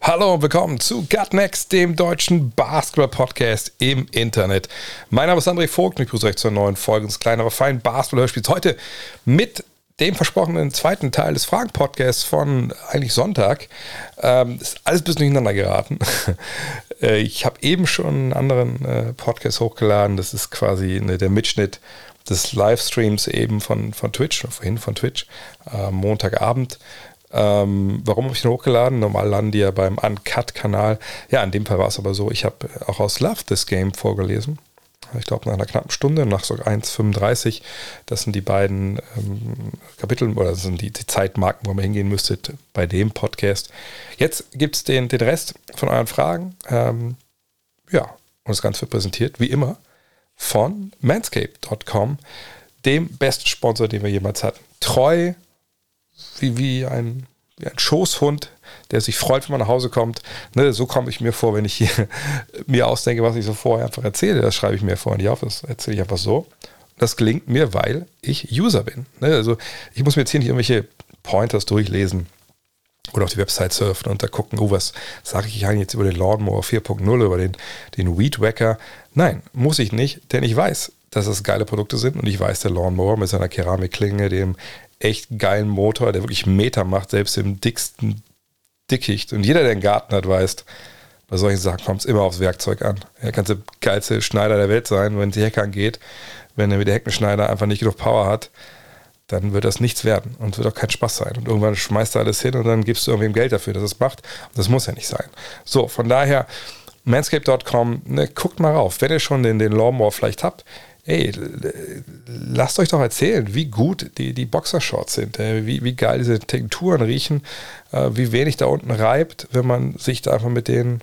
Hallo und willkommen zu Gut Next, dem deutschen Basketball-Podcast im Internet. Mein Name ist André Vogt und ich begrüße euch zur neuen Folge des kleinen, aber feinen Basketball-Hörspiels. Heute mit dem versprochenen zweiten Teil des Fragen-Podcasts von eigentlich Sonntag. Ähm, ist alles ein bisschen durcheinander geraten. Äh, ich habe eben schon einen anderen äh, Podcast hochgeladen. Das ist quasi ne, der Mitschnitt des Livestreams eben von, von Twitch, vorhin von Twitch, äh, Montagabend. Ähm, warum habe ich den hochgeladen? Normal landen die ja beim Uncut-Kanal. Ja, in dem Fall war es aber so, ich habe auch aus Love This Game vorgelesen. Ich glaube, nach einer knappen Stunde, nach so 1,35. Das sind die beiden ähm, Kapitel oder das sind die, die Zeitmarken, wo man hingehen müsstet bei dem Podcast. Jetzt gibt es den, den Rest von euren Fragen. Ähm, ja, und das Ganze wird präsentiert, wie immer, von manscape.com, dem besten Sponsor, den wir jemals hatten. Treu wie, wie, ein, wie ein Schoßhund, der sich freut, wenn man nach Hause kommt. Ne, so komme ich mir vor, wenn ich hier mir ausdenke, was ich so vorher einfach erzähle. Das schreibe ich mir vorher nicht auf, das erzähle ich einfach so. Das gelingt mir, weil ich User bin. Ne, also ich muss mir jetzt hier nicht irgendwelche Pointers durchlesen oder auf die Website surfen und da gucken, oh, was sage ich eigentlich jetzt über den Lawnmower 4.0, über den, den Weed Wacker. Nein, muss ich nicht, denn ich weiß, dass das geile Produkte sind und ich weiß, der Lawnmower mit seiner Keramikklinge, dem echt geilen Motor, der wirklich Meter macht, selbst im dicksten Dickicht. Und jeder, der einen Garten hat, weiß, bei solchen Sachen kommt es immer aufs Werkzeug an. Er kann der geilste Schneider der Welt sein, wenn die Hecke angeht. Wenn er mit der Heckenschneider einfach nicht genug Power hat, dann wird das nichts werden und wird auch kein Spaß sein. Und irgendwann schmeißt er alles hin und dann gibst du irgendwem Geld dafür, dass es macht. Und das muss ja nicht sein. So, von daher, manscape.com, ne, guckt mal rauf. Wenn ihr schon den, den Lawnmower vielleicht habt, ey, lasst euch doch erzählen, wie gut die, die Boxershorts sind, äh, wie, wie geil diese Texturen riechen, äh, wie wenig da unten reibt, wenn man sich da einfach mit den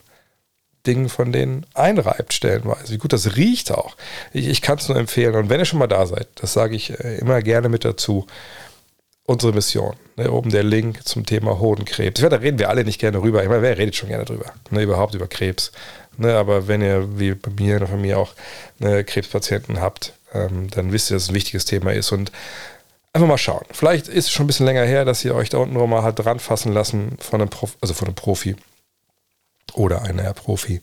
Dingen von denen einreibt, stellenweise. Wie gut das riecht auch. Ich, ich kann es nur empfehlen. Und wenn ihr schon mal da seid, das sage ich äh, immer gerne mit dazu, unsere Mission. Ne, oben der Link zum Thema Hodenkrebs. Ich meine, da reden wir alle nicht gerne drüber. Ich meine, wer redet schon gerne drüber? Ne, überhaupt über Krebs. Ne, aber wenn ihr, wie bei mir oder von mir auch, ne, Krebspatienten habt, ähm, dann wisst ihr, dass es ein wichtiges Thema ist. Und einfach mal schauen. Vielleicht ist es schon ein bisschen länger her, dass ihr euch da unten rum mal halt dran fassen lassen von einem, Prof also von einem Profi oder einer Profi.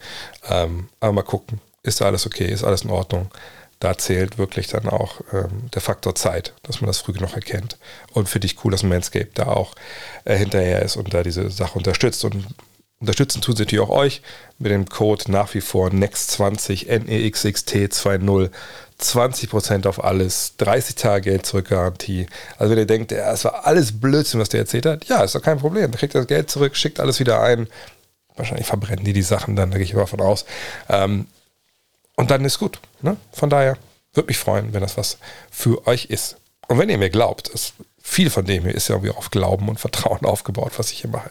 Ähm, aber mal gucken, ist da alles okay, ist alles in Ordnung. Da zählt wirklich dann auch ähm, der Faktor Zeit, dass man das früh genug erkennt. Und finde ich cool, dass Manscape da auch äh, hinterher ist und da diese Sache unterstützt. Und unterstützen tun sie natürlich auch euch mit dem Code nach wie vor NEXT20 NEXXT20 20% auf alles, 30 Tage Geld zurück Garantie. Also wenn ihr denkt, ja, es war alles Blödsinn, was der erzählt hat, ja, ist doch kein Problem. Dann kriegt das Geld zurück, schickt alles wieder ein. Wahrscheinlich verbrennen die die Sachen dann, da gehe ich aber von aus. Ähm, und dann ist gut. Ne? Von daher würde mich freuen, wenn das was für euch ist. Und wenn ihr mir glaubt, ist viel von dem hier ist ja irgendwie auf Glauben und Vertrauen aufgebaut, was ich hier mache.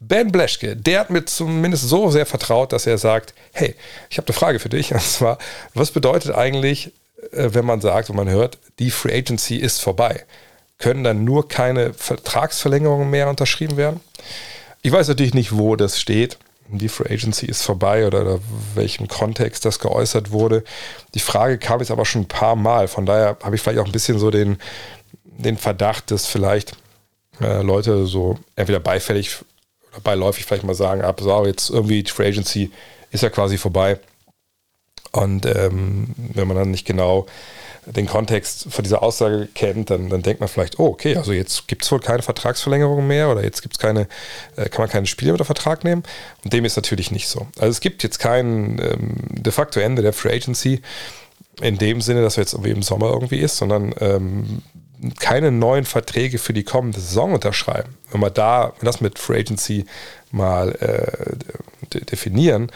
Ben Bleschke, der hat mir zumindest so sehr vertraut, dass er sagt, hey, ich habe eine Frage für dich. Und zwar, was bedeutet eigentlich, äh, wenn man sagt und man hört, die Free Agency ist vorbei? Können dann nur keine Vertragsverlängerungen mehr unterschrieben werden? Ich weiß natürlich nicht, wo das steht. Die Free Agency ist vorbei oder, oder welchem Kontext das geäußert wurde. Die Frage kam jetzt aber schon ein paar Mal. Von daher habe ich vielleicht auch ein bisschen so den, den Verdacht, dass vielleicht äh, Leute so entweder beifällig oder beiläufig vielleicht mal sagen, ab so, jetzt irgendwie die Free Agency ist ja quasi vorbei. Und ähm, wenn man dann nicht genau den Kontext von dieser Aussage kennt, dann, dann denkt man vielleicht, oh, okay, also jetzt gibt es wohl keine Vertragsverlängerung mehr oder jetzt gibt's keine, äh, kann man keine Spiele mit der Vertrag nehmen. Und dem ist natürlich nicht so. Also es gibt jetzt kein ähm, de facto Ende der Free Agency in dem Sinne, dass er jetzt irgendwie im Sommer irgendwie ist, sondern ähm, keine neuen Verträge für die kommende Saison unterschreiben. Wenn wir da das mit Free Agency mal äh, definieren,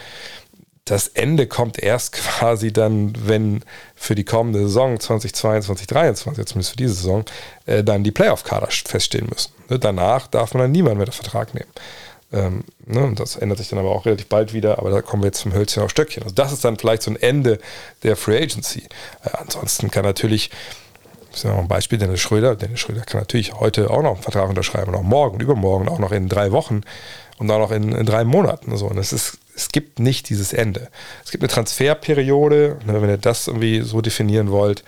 das Ende kommt erst quasi dann, wenn für die kommende Saison 2022, 2023, zumindest für diese Saison, äh, dann die Playoff-Kader feststehen müssen. Ne, danach darf man dann niemand mehr den Vertrag nehmen. Ähm, ne, und das ändert sich dann aber auch relativ bald wieder, aber da kommen wir jetzt zum Hölzchen auf Stöckchen. Also das ist dann vielleicht so ein Ende der Free Agency. Äh, ansonsten kann natürlich, ich sage mal ein Beispiel, Dennis Schröder, Dennis Schröder kann natürlich heute auch noch einen Vertrag unterschreiben, auch morgen und übermorgen, auch noch in drei Wochen und auch noch in, in drei Monaten. So. Und es, ist, es gibt nicht dieses Ende. Es gibt eine Transferperiode, ne, wenn ihr das irgendwie so definieren wollt,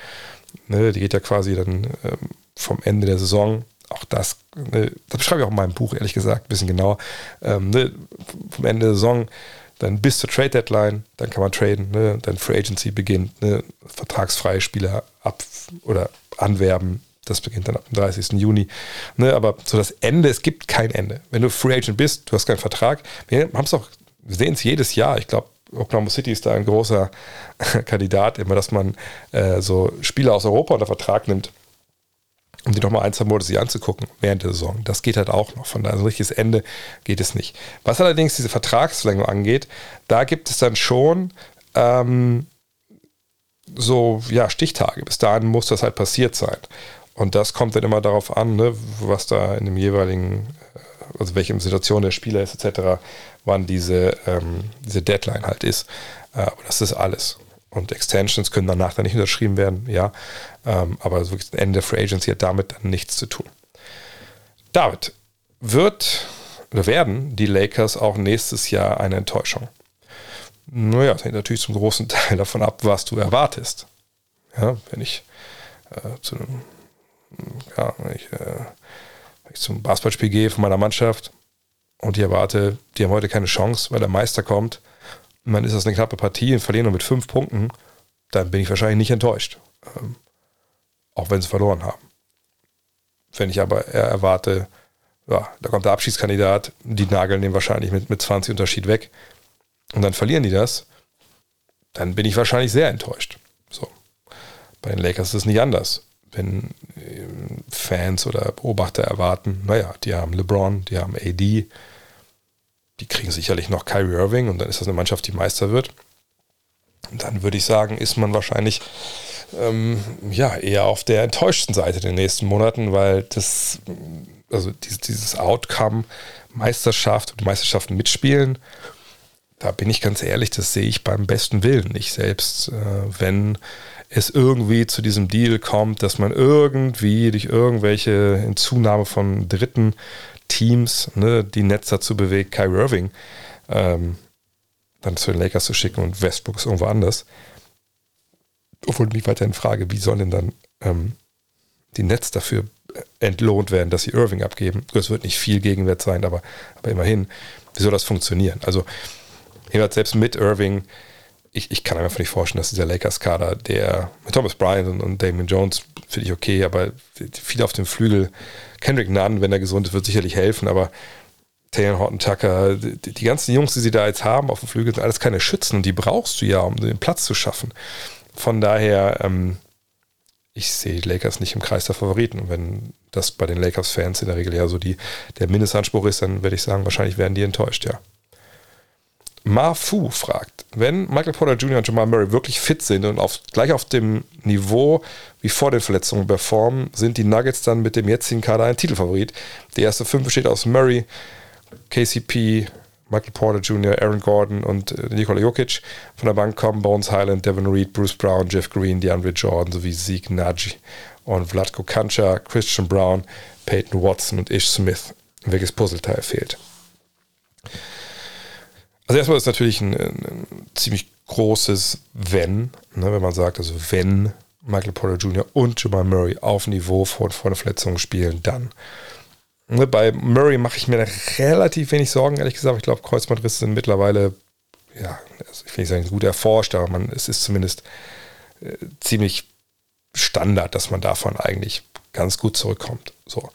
ne, die geht ja quasi dann ähm, vom Ende der Saison auch das, ne, das beschreibe ich auch in meinem Buch, ehrlich gesagt, ein bisschen genauer. Ähm, ne, vom Ende der Saison dann bis zur Trade Deadline, dann kann man traden, ne, dann Free Agency beginnt, ne, vertragsfreie Spieler ab oder anwerben, das beginnt dann ab dem 30. Juni. Ne, aber so das Ende, es gibt kein Ende. Wenn du Free Agent bist, du hast keinen Vertrag. Wir haben es auch, wir sehen es jedes Jahr. Ich glaube, Oklahoma City ist da ein großer Kandidat, immer, dass man äh, so Spieler aus Europa unter Vertrag nimmt um die nochmal ein, zwei Monate sich anzugucken während der Saison. Das geht halt auch noch. Von daher, so ein richtiges Ende geht es nicht. Was allerdings diese Vertragsverlängerung angeht, da gibt es dann schon ähm, so ja, Stichtage. Bis dahin muss das halt passiert sein. Und das kommt dann immer darauf an, ne, was da in dem jeweiligen, äh, also welche Situation der Spieler ist, etc., wann diese, ähm, diese Deadline halt ist. Äh, aber das ist alles. Und Extensions können danach dann nicht unterschrieben werden, ja. Ähm, aber wirklich Ende der Free Agency hat damit dann nichts zu tun. David, wird oder werden die Lakers auch nächstes Jahr eine Enttäuschung? Naja, das hängt natürlich zum großen Teil davon ab, was du erwartest. Ja, wenn ich äh, zu einem, ja, wenn ich, äh, wenn ich zum Basketballspiel gehe von meiner Mannschaft und ich erwarte, die haben heute keine Chance, weil der Meister kommt und dann ist das eine knappe Partie und verlieren nur mit fünf Punkten, dann bin ich wahrscheinlich nicht enttäuscht. Ähm, auch wenn sie verloren haben. Wenn ich aber erwarte, ja, da kommt der Abschiedskandidat, die nageln den wahrscheinlich mit, mit 20 Unterschied weg und dann verlieren die das, dann bin ich wahrscheinlich sehr enttäuscht. So. Bei den Lakers ist es nicht anders. Wenn ähm, Fans oder Beobachter erwarten, naja, die haben LeBron, die haben AD, die kriegen sicherlich noch Kyrie Irving und dann ist das eine Mannschaft, die Meister wird. Dann würde ich sagen, ist man wahrscheinlich ähm, ja eher auf der enttäuschten Seite in den nächsten Monaten, weil das, also dieses, Outcome, Meisterschaft und Meisterschaften mitspielen, da bin ich ganz ehrlich, das sehe ich beim besten Willen nicht selbst, äh, wenn es irgendwie zu diesem Deal kommt, dass man irgendwie durch irgendwelche Hinzunahme von Dritten Teams, ne, die Netz dazu bewegt, Kyrie Irving ähm, dann zu den Lakers zu schicken und Westbrook ist irgendwo anders. Obwohl mich weiterhin frage, wie sollen denn dann ähm, die Nets dafür entlohnt werden, dass sie Irving abgeben? Das wird nicht viel Gegenwert sein, aber, aber immerhin, wie soll das funktionieren? Also, selbst mit Irving, ich, ich kann mir einfach nicht vorstellen, dass dieser Lakers-Kader, der mit Thomas Bryant und, und Damon Jones, finde ich okay, aber viel auf dem Flügel, Kendrick Nunn, wenn er gesund ist, wird sicherlich helfen, aber Taylor Horton Tucker, die, die, ganzen Jungs, die sie da jetzt haben auf dem Flügel, sind alles keine Schützen und die brauchst du ja, um den Platz zu schaffen. Von daher, ähm, ich sehe die Lakers nicht im Kreis der Favoriten. Und wenn das bei den Lakers-Fans in der Regel ja so die, der Mindestanspruch ist, dann würde ich sagen, wahrscheinlich werden die enttäuscht, ja. Mafu fragt, wenn Michael Porter Jr. und Jamal Murray wirklich fit sind und auf, gleich auf dem Niveau wie vor den Verletzungen performen, sind die Nuggets dann mit dem jetzigen Kader ein Titelfavorit. Die erste fünf besteht aus Murray, KCP, Michael Porter Jr., Aaron Gordon und äh, Nikola Jokic. Von der Bank kommen Bones Highland, Devin Reed, Bruce Brown, Jeff Green, DeAndre Jordan sowie Zeke Nagy und Vladko Kancha, Christian Brown, Peyton Watson und Ish Smith. Welches Puzzleteil fehlt? Also erstmal ist natürlich ein, ein ziemlich großes Wenn, ne, wenn man sagt, also wenn Michael Porter Jr. und Jamal Murray auf Niveau vor, vor der Verletzung spielen, dann. Ne, bei Murray mache ich mir relativ wenig Sorgen, ehrlich gesagt. Ich glaube, Kreuzbandrisse sind mittlerweile, ja, also ich will nicht sagen gut erforscht, aber man, es ist zumindest äh, ziemlich Standard, dass man davon eigentlich ganz gut zurückkommt. So.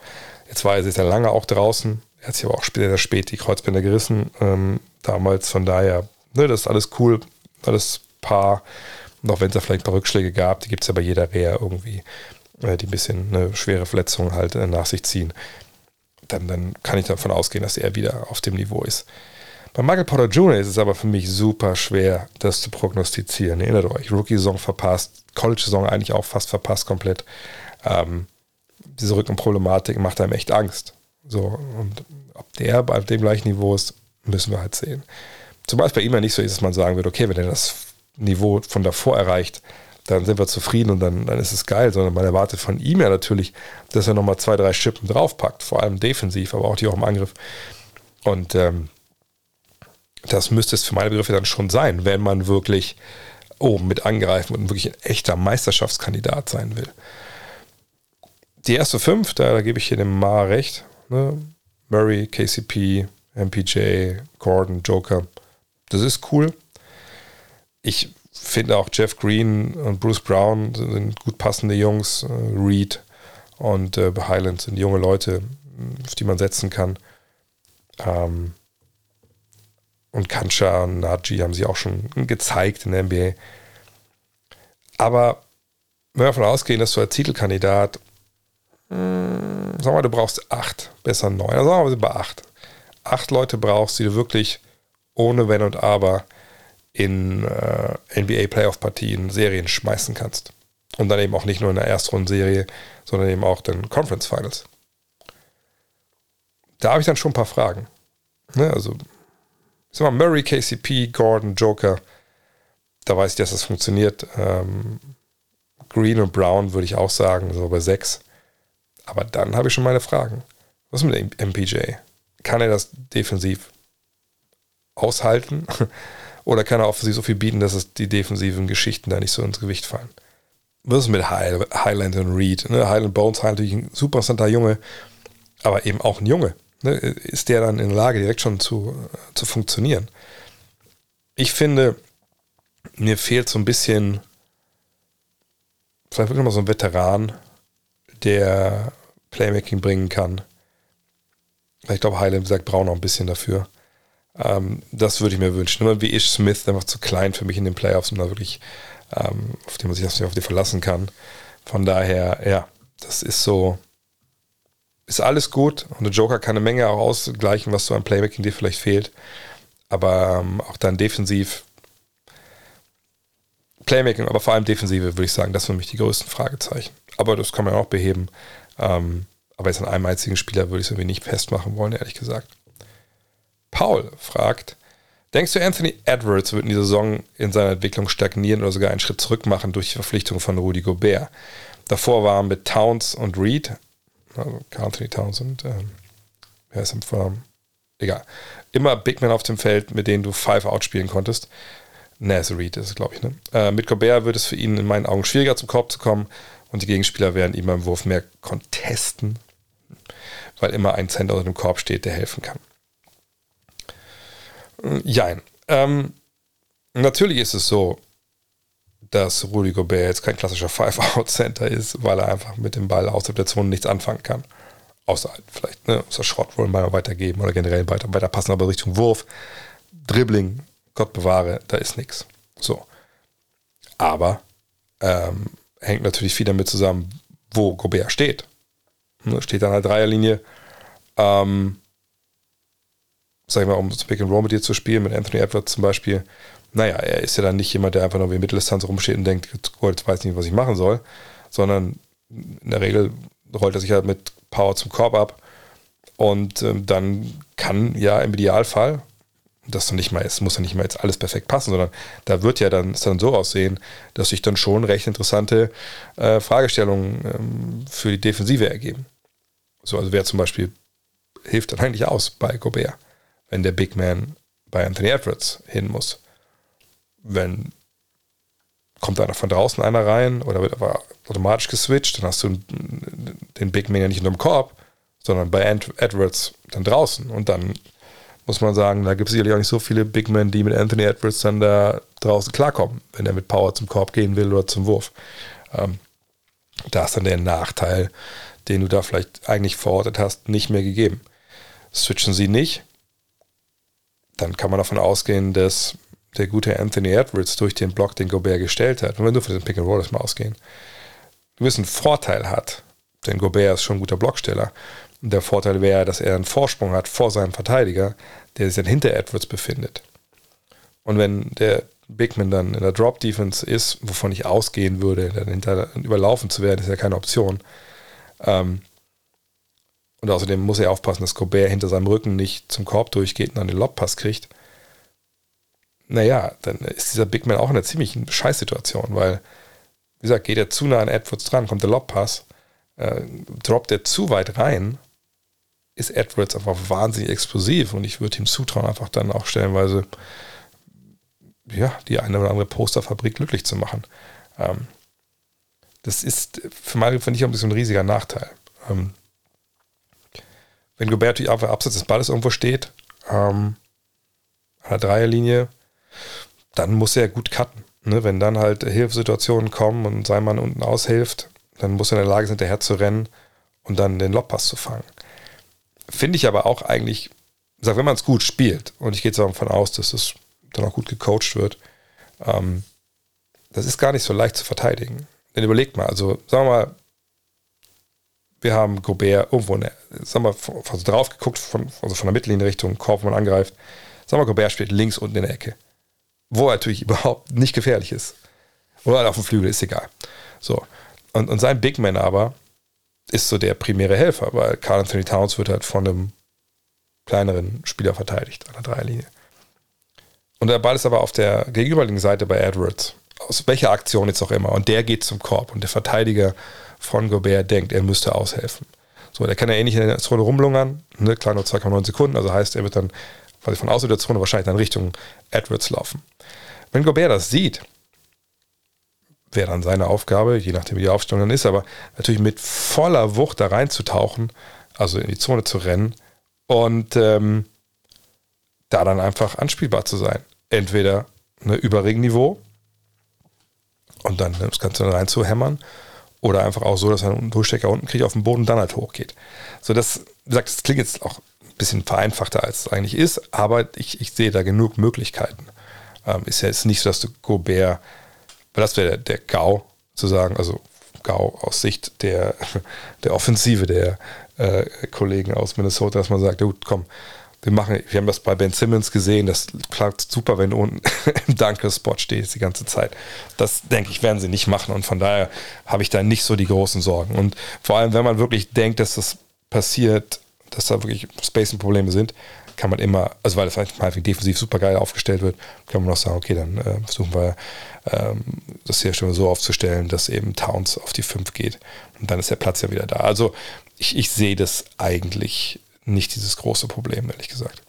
Jetzt war er sehr lange auch draußen. Er hat sich aber auch später spät die Kreuzbänder gerissen. Ähm, damals. Von daher, ne, das ist alles cool, alles Paar. Und auch wenn es da vielleicht ein paar Rückschläge gab, die gibt es ja bei jeder Reha irgendwie, äh, die ein bisschen eine schwere Verletzung halt äh, nach sich ziehen. Dann, dann kann ich davon ausgehen, dass er wieder auf dem Niveau ist. Bei Michael Porter Jr. ist es aber für mich super schwer, das zu prognostizieren. Erinnert euch, Rookie-Saison verpasst, College-Saison eigentlich auch fast verpasst komplett. Ähm, diese Rückenproblematik macht einem echt Angst. So, und ob der bei dem gleichen Niveau ist, müssen wir halt sehen. Zumal es bei ihm ja nicht so ist, dass man sagen würde, okay, wenn er das Niveau von davor erreicht, dann sind wir zufrieden und dann, dann ist es geil, sondern man erwartet von ihm ja natürlich, dass er nochmal zwei, drei Schippen draufpackt, vor allem defensiv, aber auch die auch im Angriff. Und ähm, das müsste es für meine Begriffe dann schon sein, wenn man wirklich oben mit angreifen und wirklich ein echter Meisterschaftskandidat sein will. Die erste fünf, da, da gebe ich hier dem Ma recht. Ne? Murray, KCP, MPJ, Gordon, Joker. Das ist cool. Ich finde auch Jeff Green und Bruce Brown sind gut passende Jungs. Äh, Reed und äh, Highland sind junge Leute, auf die man setzen kann. Ähm, und Kancha und Naji haben sie auch schon gezeigt in der NBA. Aber wenn wir davon ausgehen, dass du als Titelkandidat, mh, hm, sag mal, du brauchst acht, besser neun, also sagen wir bei acht. Acht Leute brauchst, die du wirklich ohne Wenn und Aber in äh, NBA Playoff-Partien, Serien schmeißen kannst. Und dann eben auch nicht nur in der Erstrundenserie, sondern eben auch den Conference Finals. Da habe ich dann schon ein paar Fragen. Ne, also, ich sag mal, Murray, KCP, Gordon, Joker, da weiß ich, dass das funktioniert. Ähm, Green und Brown würde ich auch sagen, so bei sechs. Aber dann habe ich schon meine Fragen. Was ist mit dem MPJ? Kann er das defensiv aushalten? Oder kann er offensiv so viel bieten, dass es die defensiven Geschichten da nicht so ins Gewicht fallen? Was ist mit Highland und Reed? Ne? Highland Bones natürlich ein super interessanter Junge, aber eben auch ein Junge. Ne? Ist der dann in der Lage, direkt schon zu, zu funktionieren? Ich finde, mir fehlt so ein bisschen, vielleicht wirklich mal so ein Veteran, der Playmaking bringen kann. Ich glaube, wie gesagt, braucht noch ein bisschen dafür. Ähm, das würde ich mir wünschen. Immer wie Ish Smith, einfach zu klein für mich in den Playoffs, um da wirklich, ähm, auf den man sich auf die verlassen kann. Von daher, ja, das ist so, ist alles gut und der Joker kann eine Menge auch ausgleichen, was so an Playmaking dir vielleicht fehlt. Aber ähm, auch dann defensiv, Playmaking, aber vor allem Defensive, würde ich sagen, das sind für mich die größten Fragezeichen. Aber das kann man auch beheben. Ähm, aber jetzt an einem einzigen Spieler würde ich es irgendwie nicht festmachen wollen, ehrlich gesagt. Paul fragt, denkst du, Anthony Edwards wird in dieser Saison in seiner Entwicklung stagnieren oder sogar einen Schritt zurück machen durch die Verpflichtung von Rudy Gobert? Davor waren mit Towns und Reed, also Anthony Towns und ähm, wer ist im Vornamen? Egal. Immer Big Men auf dem Feld, mit denen du Five Out spielen konntest. Naz Reed ist es, glaube ich. Ne? Äh, mit Gobert wird es für ihn in meinen Augen schwieriger zum Korb zu kommen und die Gegenspieler werden ihm beim Wurf mehr contesten, weil immer ein Center unter dem Korb steht, der helfen kann. Jein. Ähm, natürlich ist es so, dass Rudy Gobert jetzt kein klassischer Five-Out-Center ist, weil er einfach mit dem Ball außerhalb der Zone nichts anfangen kann. Außer halt vielleicht, ne, außer Schrottrollen mal weitergeben oder generell weiter, weiter passen, aber Richtung Wurf, Dribbling, Gott bewahre, da ist nichts. So. Aber ähm, hängt natürlich viel damit zusammen, wo Gobert steht. Ne, steht an der Dreierlinie. Ähm, sag ich mal, um Pick and Roll mit dir zu spielen, mit Anthony Edwards zum Beispiel, naja, er ist ja dann nicht jemand, der einfach nur wie Mitteldistanz rumsteht und denkt, jetzt weiß ich nicht, was ich machen soll, sondern in der Regel rollt er sich halt mit Power zum Korb ab und ähm, dann kann ja im Idealfall, das dann nicht mal, es muss ja nicht mal jetzt alles perfekt passen, sondern da wird ja dann, es dann so aussehen, dass sich dann schon recht interessante äh, Fragestellungen ähm, für die Defensive ergeben. So, also wer zum Beispiel hilft dann eigentlich aus bei Gobert? wenn der Big Man bei Anthony Edwards hin muss. Wenn kommt einer von draußen einer rein oder wird aber automatisch geswitcht, dann hast du den Big Man ja nicht in dem Korb, sondern bei Edwards dann draußen. Und dann muss man sagen, da gibt es sicherlich auch nicht so viele Big Men, die mit Anthony Edwards dann da draußen klarkommen, wenn er mit Power zum Korb gehen will oder zum Wurf. Ähm, da ist dann der Nachteil, den du da vielleicht eigentlich verortet hast, nicht mehr gegeben. Switchen sie nicht, dann kann man davon ausgehen, dass der gute Anthony Edwards durch den Block, den Gobert gestellt hat, und wenn du für den Pick and Roll mal ausgehen, gewissen Vorteil hat, denn Gobert ist schon ein guter Blocksteller. Und der Vorteil wäre, dass er einen Vorsprung hat vor seinem Verteidiger, der sich dann hinter Edwards befindet. Und wenn der Bigman dann in der Drop Defense ist, wovon ich ausgehen würde, dann hinter überlaufen zu werden, ist ja keine Option. Ähm, Und außerdem muss er aufpassen, dass Gobert hinter seinem Rücken nicht zum Korb durchgeht und dann den Lobpass kriegt. Naja, dann ist dieser Big Man auch in einer ziemlichen Scheißsituation, weil, wie gesagt, geht er zu nah an Edwards dran, kommt der Lobpass, äh, droppt er zu weit rein, ist Edwards einfach wahnsinnig explosiv und ich würde ihm zutrauen, einfach dann auch stellenweise ja, die eine oder andere Posterfabrik glücklich zu machen. Ähm, das ist für Mario, finde ich, auch ein riesiger Nachteil. Ähm, wenn Gobert einfach abseits des Balles irgendwo steht, ähm, an der Dreierlinie, dann muss er gut cutten. Ne? Wenn dann halt Hilfssituationen kommen und sein Mann unten aushilft, dann muss er in der Lage sein, hinterher zu rennen und dann den Lobpass zu fangen. Finde ich aber auch eigentlich, sag, wenn man es gut spielt, und ich gehe jetzt davon aus, dass es dann auch gut gecoacht wird, ähm, das ist gar nicht so leicht zu verteidigen. Denn überlegt mal, also sagen wir mal, wir haben Gobert irgendwo, eine, sagen wir, also drauf geguckt, von, also von der Mittellinie Richtung Korb, wo man angreift. Sagen wir, Gobert steht links unten in der Ecke. Wo er natürlich überhaupt nicht gefährlich ist. Oder halt auf dem Flügel, ist egal. So. Und, und sein Big Man aber ist so der primäre Helfer, weil Carl Anthony Towns wird halt von einem kleineren Spieler verteidigt an der Dreierlinie. Und der Ball ist aber auf der gegenüberliegenden Seite bei Edwards. Aus welcher Aktion jetzt auch immer. Und der geht zum Korb. Und der Verteidiger von Gobert denkt, er müsste aushelfen. So, der kann ja eh nicht in der Zone rumlungern. Ne, klar, nur 2,9 Sekunden. Also heißt, er wird dann quasi von außen der Zone wahrscheinlich dann Richtung Edwards laufen. Wenn Gobert das sieht, wäre dann seine Aufgabe, je nachdem wie die Aufstellung dann ist, aber natürlich mit voller Wucht da reinzutauchen, also in die Zone zu rennen und ähm, da dann einfach anspielbar zu sein. Entweder eine Überringniveau und dann das Ganze dann reinzuhämmern oder einfach auch so, dass er einen Durchstecker unten kriegt auf dem Boden dann halt hochgeht. So, das, wie das klingt jetzt auch ein bisschen vereinfachter, als es eigentlich ist, aber ich, ich sehe da genug Möglichkeiten. Ähm, ist ja jetzt nicht so, dass du Gobert, weil das wäre der, der GAU zu sagen, also GAU aus Sicht der, der Offensive der äh, Kollegen aus Minnesota, dass man sagt, gut, komm, wir machen, wir haben das bei Ben Simmons gesehen, das klappt super, wenn du unten im Danke-Spot stehst die ganze Zeit. Das denke ich, werden sie nicht machen und von daher habe ich da nicht so die großen Sorgen. Und vor allem, wenn man wirklich denkt, dass das passiert, dass da wirklich Spacing-Probleme sind, kann man immer, also weil es halt defensiv super geil aufgestellt wird, kann man auch sagen, okay, dann äh, versuchen wir ähm, das hier schon so aufzustellen, dass eben Towns auf die 5 geht und dann ist der Platz ja wieder da. Also ich, ich sehe das eigentlich nicht dieses große Problem, ehrlich gesagt.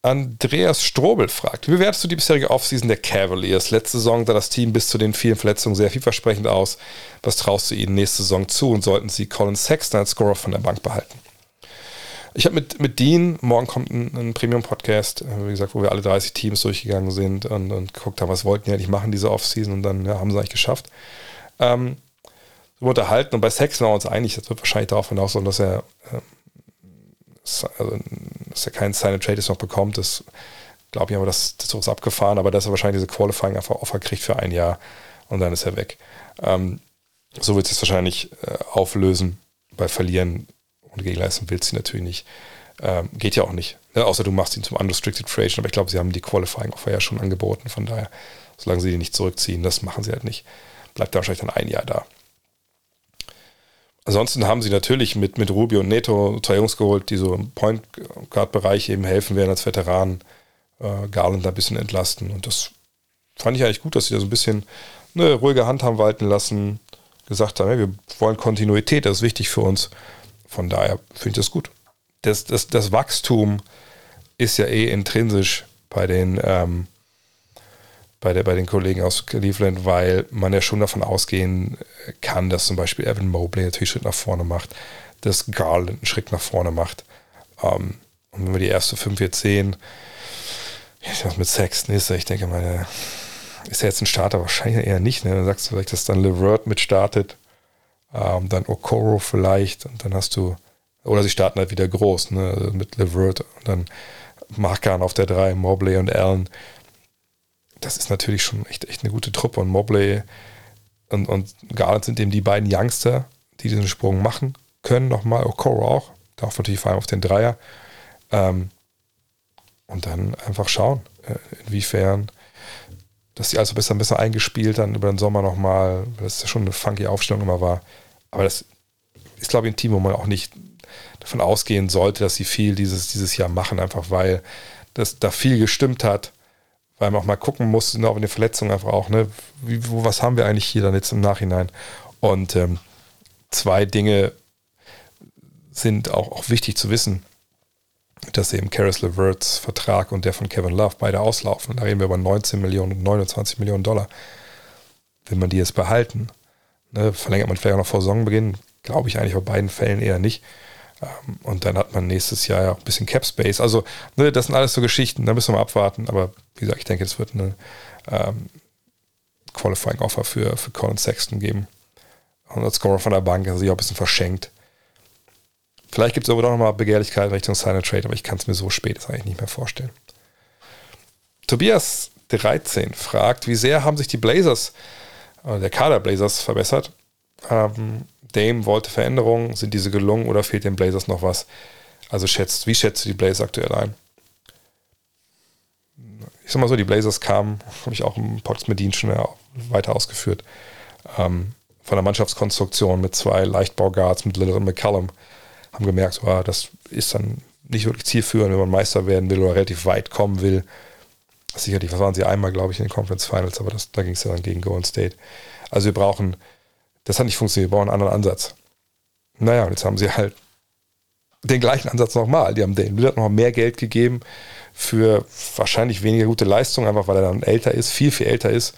Andreas Strobel fragt, wie bewertest du die bisherige Offseason der Cavaliers? Letzte Saison sah das Team bis zu den vielen Verletzungen sehr vielversprechend aus. Was traust du ihnen nächste Saison zu und sollten sie Colin Sexton als Scorer von der Bank behalten? Ich habe mit, mit Dean, morgen kommt ein, ein Premium-Podcast, äh, wie gesagt, wo wir alle 30 Teams durchgegangen sind und, und geguckt haben, was wollten die eigentlich machen, diese Offseason und dann ja, haben sie eigentlich geschafft. Ähm, so unterhalten und bei Sexton waren wir uns einig, das wird wahrscheinlich darauf hinaus, dass er ähm, also, dass er keinen Sign Trade noch bekommt, das glaube ich aber, dass das ist abgefahren, aber dass er wahrscheinlich diese Qualifying einfach Offer kriegt für ein Jahr und dann ist er weg. Ähm, so wird es wahrscheinlich äh, auflösen. Bei Verlieren und Gegenleistung willst du natürlich nicht. Ähm, geht ja auch nicht. Ja, außer du machst ihn zum Unrestricted Free Agent, aber ich glaube, sie haben die Qualifying Offer ja schon angeboten. Von daher, solange sie die nicht zurückziehen, das machen sie halt nicht. Bleibt er wahrscheinlich dann ein Jahr da. Ansonsten haben sie natürlich mit, mit Rubio und Neto zwei Jungs geholt, die so im Point Guard Bereich eben helfen werden als Veteranen. Äh, Garland da ein bisschen entlasten. Und das fand ich eigentlich gut, dass sie da so ein bisschen eine ruhige Hand haben walten lassen. Gesagt haben, ja, wir wollen Kontinuität, das ist wichtig für uns. Von daher finde ich das gut. Das, das, das Wachstum ist ja eh intrinsisch bei den ähm, bei, der, bei den Kollegen aus Cleveland, weil man ja schon davon ausgehen kann, dass zum Beispiel Evan Mobley natürlich einen Schritt nach vorne macht, dass Garland einen Schritt nach vorne macht. Ähm, und wenn wir die erste fünf jetzt sehen, was mit Sexton ist, ich denke mal, ist er jetzt ein Starter? Wahrscheinlich eher nicht. Ne? Dann sagst du vielleicht, dass dann LeVert mit startet, ähm, dann Okoro vielleicht und dann hast du, oder sie starten halt wieder groß, ne? mit LeVert und dann Markan auf der 3, Mobley und Allen das ist natürlich schon echt, echt eine gute Truppe. Und Mobley und, und Garland sind eben die beiden Youngster, die diesen Sprung machen können. Nochmal Okoro auch. Darf natürlich vor allem auf den Dreier. Ähm, und dann einfach schauen, äh, inwiefern dass die also besser, besser eingespielt dann über den Sommer nochmal, weil das ja schon eine funky Aufstellung immer war. Aber das ist, glaube ich, ein Team, wo man auch nicht davon ausgehen sollte, dass sie viel dieses, dieses Jahr machen, einfach weil das da viel gestimmt hat, weil man auch mal gucken muss, auch in den Verletzungen einfach auch, ne, wie, wo, was haben wir eigentlich hier dann jetzt im Nachhinein? Und ähm, zwei Dinge sind auch, auch wichtig zu wissen, dass eben Karis LeVerts Vertrag und der von Kevin Love beide auslaufen. Da reden wir über 19 Millionen und 29 Millionen Dollar. Will man die jetzt behalten? Ne, verlängert man vielleicht auch noch vor Saisonbeginn? Glaube ich eigentlich bei beiden Fällen eher nicht. Ähm, und dann hat man nächstes Jahr ja auch ein bisschen Cap Space. Also, ne, das sind alles so Geschichten, da müssen wir mal abwarten. Aber wie gesagt, ich denke, es wird eine ähm, Qualifying Offer für, für Colin Sexton geben. 100 Scorer von der Bank, also sich auch ein bisschen verschenkt. Vielleicht gibt es aber doch nochmal Begehrlichkeit Richtung Sign Trade, aber ich kann es mir so spät jetzt eigentlich nicht mehr vorstellen. Tobias 13 fragt, wie sehr haben sich die Blazers, äh, der Kader Blazers verbessert? Ähm, Dame wollte Veränderungen, sind diese gelungen oder fehlt den Blazers noch was? Also schätzt, wie schätzt du die Blazers aktuell ein? Ich sag mal so, die Blazers kamen, habe ich auch im Podcast mit schon weiter ausgeführt, ähm, von der Mannschaftskonstruktion mit zwei Leichtbauguards, mit Lillard und McCallum haben gemerkt, oh, das ist dann nicht wirklich zielführend, wenn man Meister werden will oder relativ weit kommen will. Sicherlich, was waren sie einmal, glaube ich, in den Conference Finals, aber das, da ging es ja dann gegen Golden State. Also wir brauchen, das hat nicht funktioniert, wir brauchen einen anderen Ansatz. Naja, und jetzt haben sie halt den gleichen Ansatz nochmal. Die haben den Lillard noch mehr Geld gegeben für wahrscheinlich weniger gute Leistung, einfach weil er dann älter ist, viel, viel älter ist.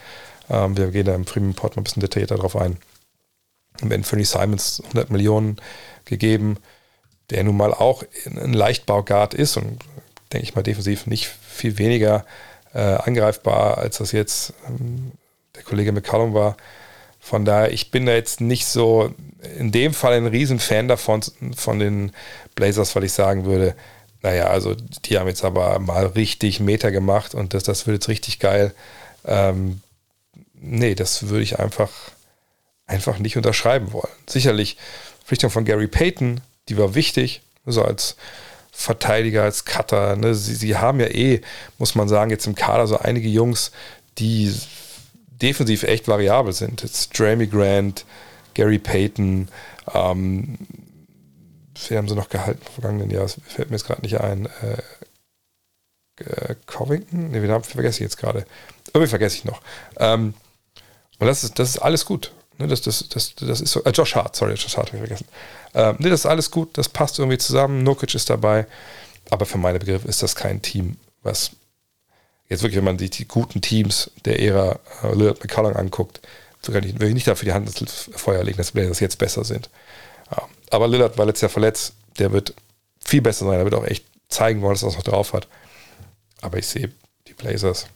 Ähm, wir gehen da im Premium Pod mal ein bisschen detaillierter drauf ein. Wenn Anthony Simons 100 Millionen gegeben, der nun mal auch ein Leichtbauguard ist und denke ich mal defensiv nicht viel weniger äh, angreifbar, als das jetzt ähm, der Kollege McCallum war. Von daher, ich bin da jetzt nicht so in dem Fall ein Riesenfan davon, von den Blazers, weil ich sagen würde, naja, also die haben jetzt aber mal richtig Meter gemacht und das, das wird jetzt richtig geil. Ähm, nee, das würde ich einfach, einfach nicht unterschreiben wollen. Sicherlich, Verpflichtung von Gary Payton die war wichtig, so als Verteidiger, als Cutter. Ne? Sie, sie haben ja eh, muss man sagen, jetzt im Kader so einige Jungs, die defensiv echt variabel sind. Jetzt Jeremy Grant, Gary Payton, ähm, wer haben sie noch gehalten im vergangenen Jahr? Das fällt mir jetzt gerade nicht ein. Äh, äh, Covington? Ne, den vergesse ich jetzt gerade. Irgendwie vergesse ich noch. Ähm, und das ist, das ist alles gut. Ne, das, das, das, das ist so, äh, Josh Hart, sorry, Josh Hart habe ich vergessen. Äh, ne, das ist alles gut, das passt irgendwie zusammen. Nokic ist dabei. Aber für meine Begriffe ist das kein Team, was jetzt wirklich, wenn man sich die guten Teams der Ära äh, Lillard McCollum anguckt, sogar nicht, will ich nicht dafür die Hand ins Feuer legen, dass Blazers jetzt besser sind. Ja. Aber Lillard war letztes Jahr verletzt, der wird viel besser sein, der wird auch echt zeigen wollen, dass er es noch drauf hat. Aber ich sehe die Blazers.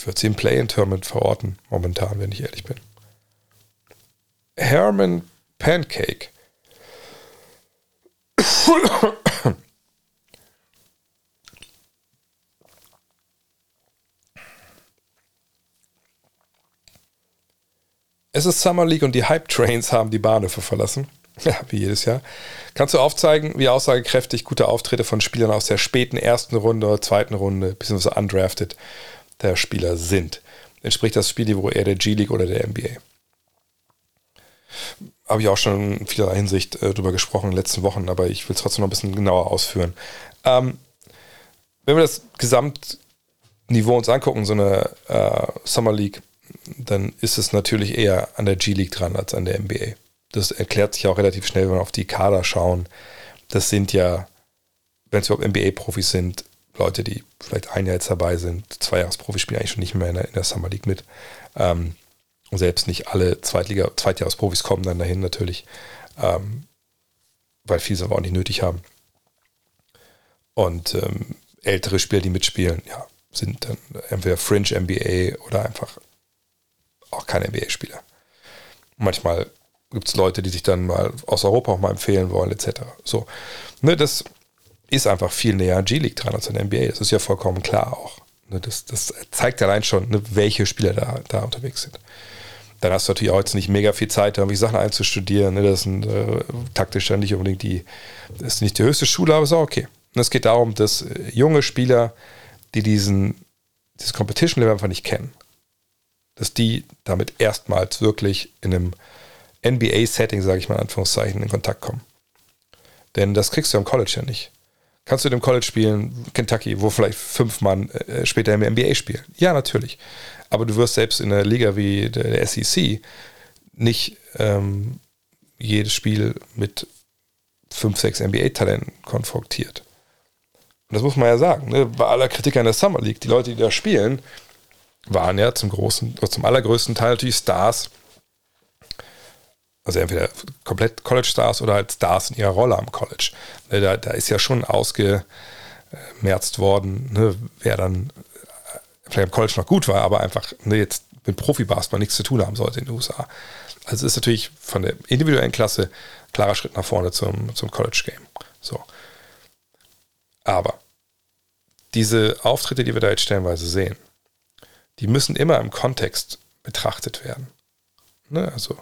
Ich würde sie im Play-in-Tournament verorten, momentan, wenn ich ehrlich bin. Herman Pancake. Es ist Summer League und die Hype Trains haben die Bahnhöfe verlassen. Ja, wie jedes Jahr. Kannst du aufzeigen, wie aussagekräftig gute Auftritte von Spielern aus der späten ersten Runde oder zweiten Runde, beziehungsweise undrafted, der Spieler sind? Entspricht das Spielniveau eher der G-League oder der NBA? habe ich auch schon in vielerlei Hinsicht äh, drüber gesprochen in den letzten Wochen, aber ich will es trotzdem noch ein bisschen genauer ausführen. Ähm, wenn wir das Gesamtniveau uns angucken, so eine äh, Summer League, dann ist es natürlich eher an der G-League dran als an der NBA. Das erklärt sich auch relativ schnell, wenn wir auf die Kader schauen. Das sind ja, wenn es überhaupt NBA-Profis sind, Leute, die vielleicht ein Jahr jetzt dabei sind, zwei Jahresprofis spielen eigentlich schon nicht mehr in der, in der Summer League mit. Ähm, selbst nicht alle Zweitliga, Zweitjahresprofis kommen dann dahin natürlich, ähm, weil viele es aber auch nicht nötig haben. Und ähm, ältere Spieler, die mitspielen, ja, sind dann entweder Fringe NBA oder einfach auch keine NBA-Spieler. Manchmal gibt es Leute, die sich dann mal aus Europa auch mal empfehlen wollen, etc. So, ne, das ist einfach viel näher an G-League dran als an der NBA. Das ist ja vollkommen klar auch. Ne, das, das zeigt allein schon, ne, welche Spieler da, da unterwegs sind dann hast du natürlich auch jetzt nicht mega viel Zeit, da irgendwie Sachen einzustudieren. Ne? Das ist ein, äh, taktisch dann nicht unbedingt die, das ist nicht die höchste Schule, aber ist auch okay. Und es geht darum, dass äh, junge Spieler, die diesen, dieses Competition-Level einfach nicht kennen, dass die damit erstmals wirklich in einem NBA-Setting, sage ich mal in Anführungszeichen, in Kontakt kommen. Denn das kriegst du am College ja nicht. Kannst du in dem College spielen, Kentucky, wo vielleicht fünf Mann äh, später im NBA spielen? Ja, natürlich. Aber du wirst selbst in einer Liga wie der SEC nicht ähm, jedes Spiel mit fünf, sechs NBA-Talenten konfrontiert. Und das muss man ja sagen. Ne? Bei aller Kritik an der Summer League, die Leute, die da spielen, waren ja zum großen, zum allergrößten Teil natürlich Stars. Also entweder komplett College-Stars oder halt Stars in ihrer Rolle am College. Ne, da, da ist ja schon ausgemerzt worden, ne, wer dann vielleicht am College noch gut war, aber einfach ne, jetzt mit Profi-Basketball nichts zu tun haben sollte in den USA. Also es ist natürlich von der individuellen Klasse klarer Schritt nach vorne zum, zum College-Game. So. Aber diese Auftritte, die wir da jetzt stellenweise sehen, die müssen immer im Kontext betrachtet werden. Ne? Also,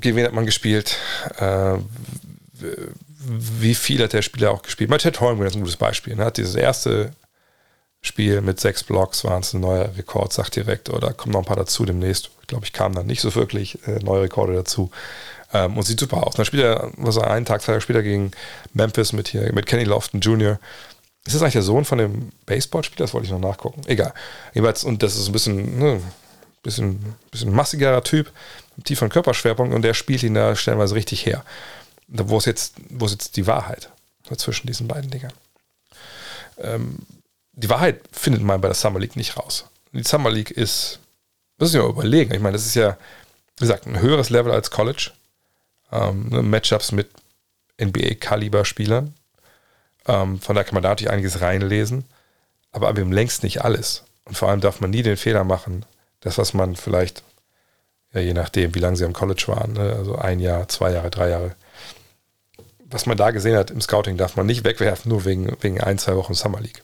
gegen wen hat man gespielt? Äh, wie viel hat der Spieler auch gespielt? Mal Ted Holmgren ist ein gutes Beispiel. Ne? Hat dieses erste Spiel mit sechs Blocks waren es ein neuer Rekord, sagt direkt, oder kommen noch ein paar dazu demnächst. Ich glaube, ich kam dann nicht so wirklich äh, neue Rekorde dazu. Ähm, und sieht super aus. Dann spielt er, was er einen Tag, zwei Tage später gegen Memphis mit hier, mit Kenny Lofton Jr. Ist das eigentlich der Sohn von dem Baseballspieler? Das wollte ich noch nachgucken. Egal. Jedenfalls, und das ist ein bisschen, ne, bisschen, bisschen massigerer Typ, tieferen Körperschwerpunkt und der spielt ihn da stellenweise richtig her. Wo ist jetzt, wo ist jetzt die Wahrheit zwischen diesen beiden Dingern? Ähm, die Wahrheit findet man bei der Summer League nicht raus. Die Summer League ist, muss ich mal überlegen. Ich meine, das ist ja, wie gesagt, ein höheres Level als College. Ähm, ne, Matchups mit NBA-Kaliber-Spielern. Ähm, von daher kann man da natürlich einiges reinlesen, aber eben längst nicht alles. Und vor allem darf man nie den Fehler machen, das, was man vielleicht, je nachdem, wie lange sie am College waren, ne, also ein Jahr, zwei Jahre, drei Jahre, was man da gesehen hat im Scouting, darf man nicht wegwerfen, nur wegen, wegen ein, zwei Wochen Summer League.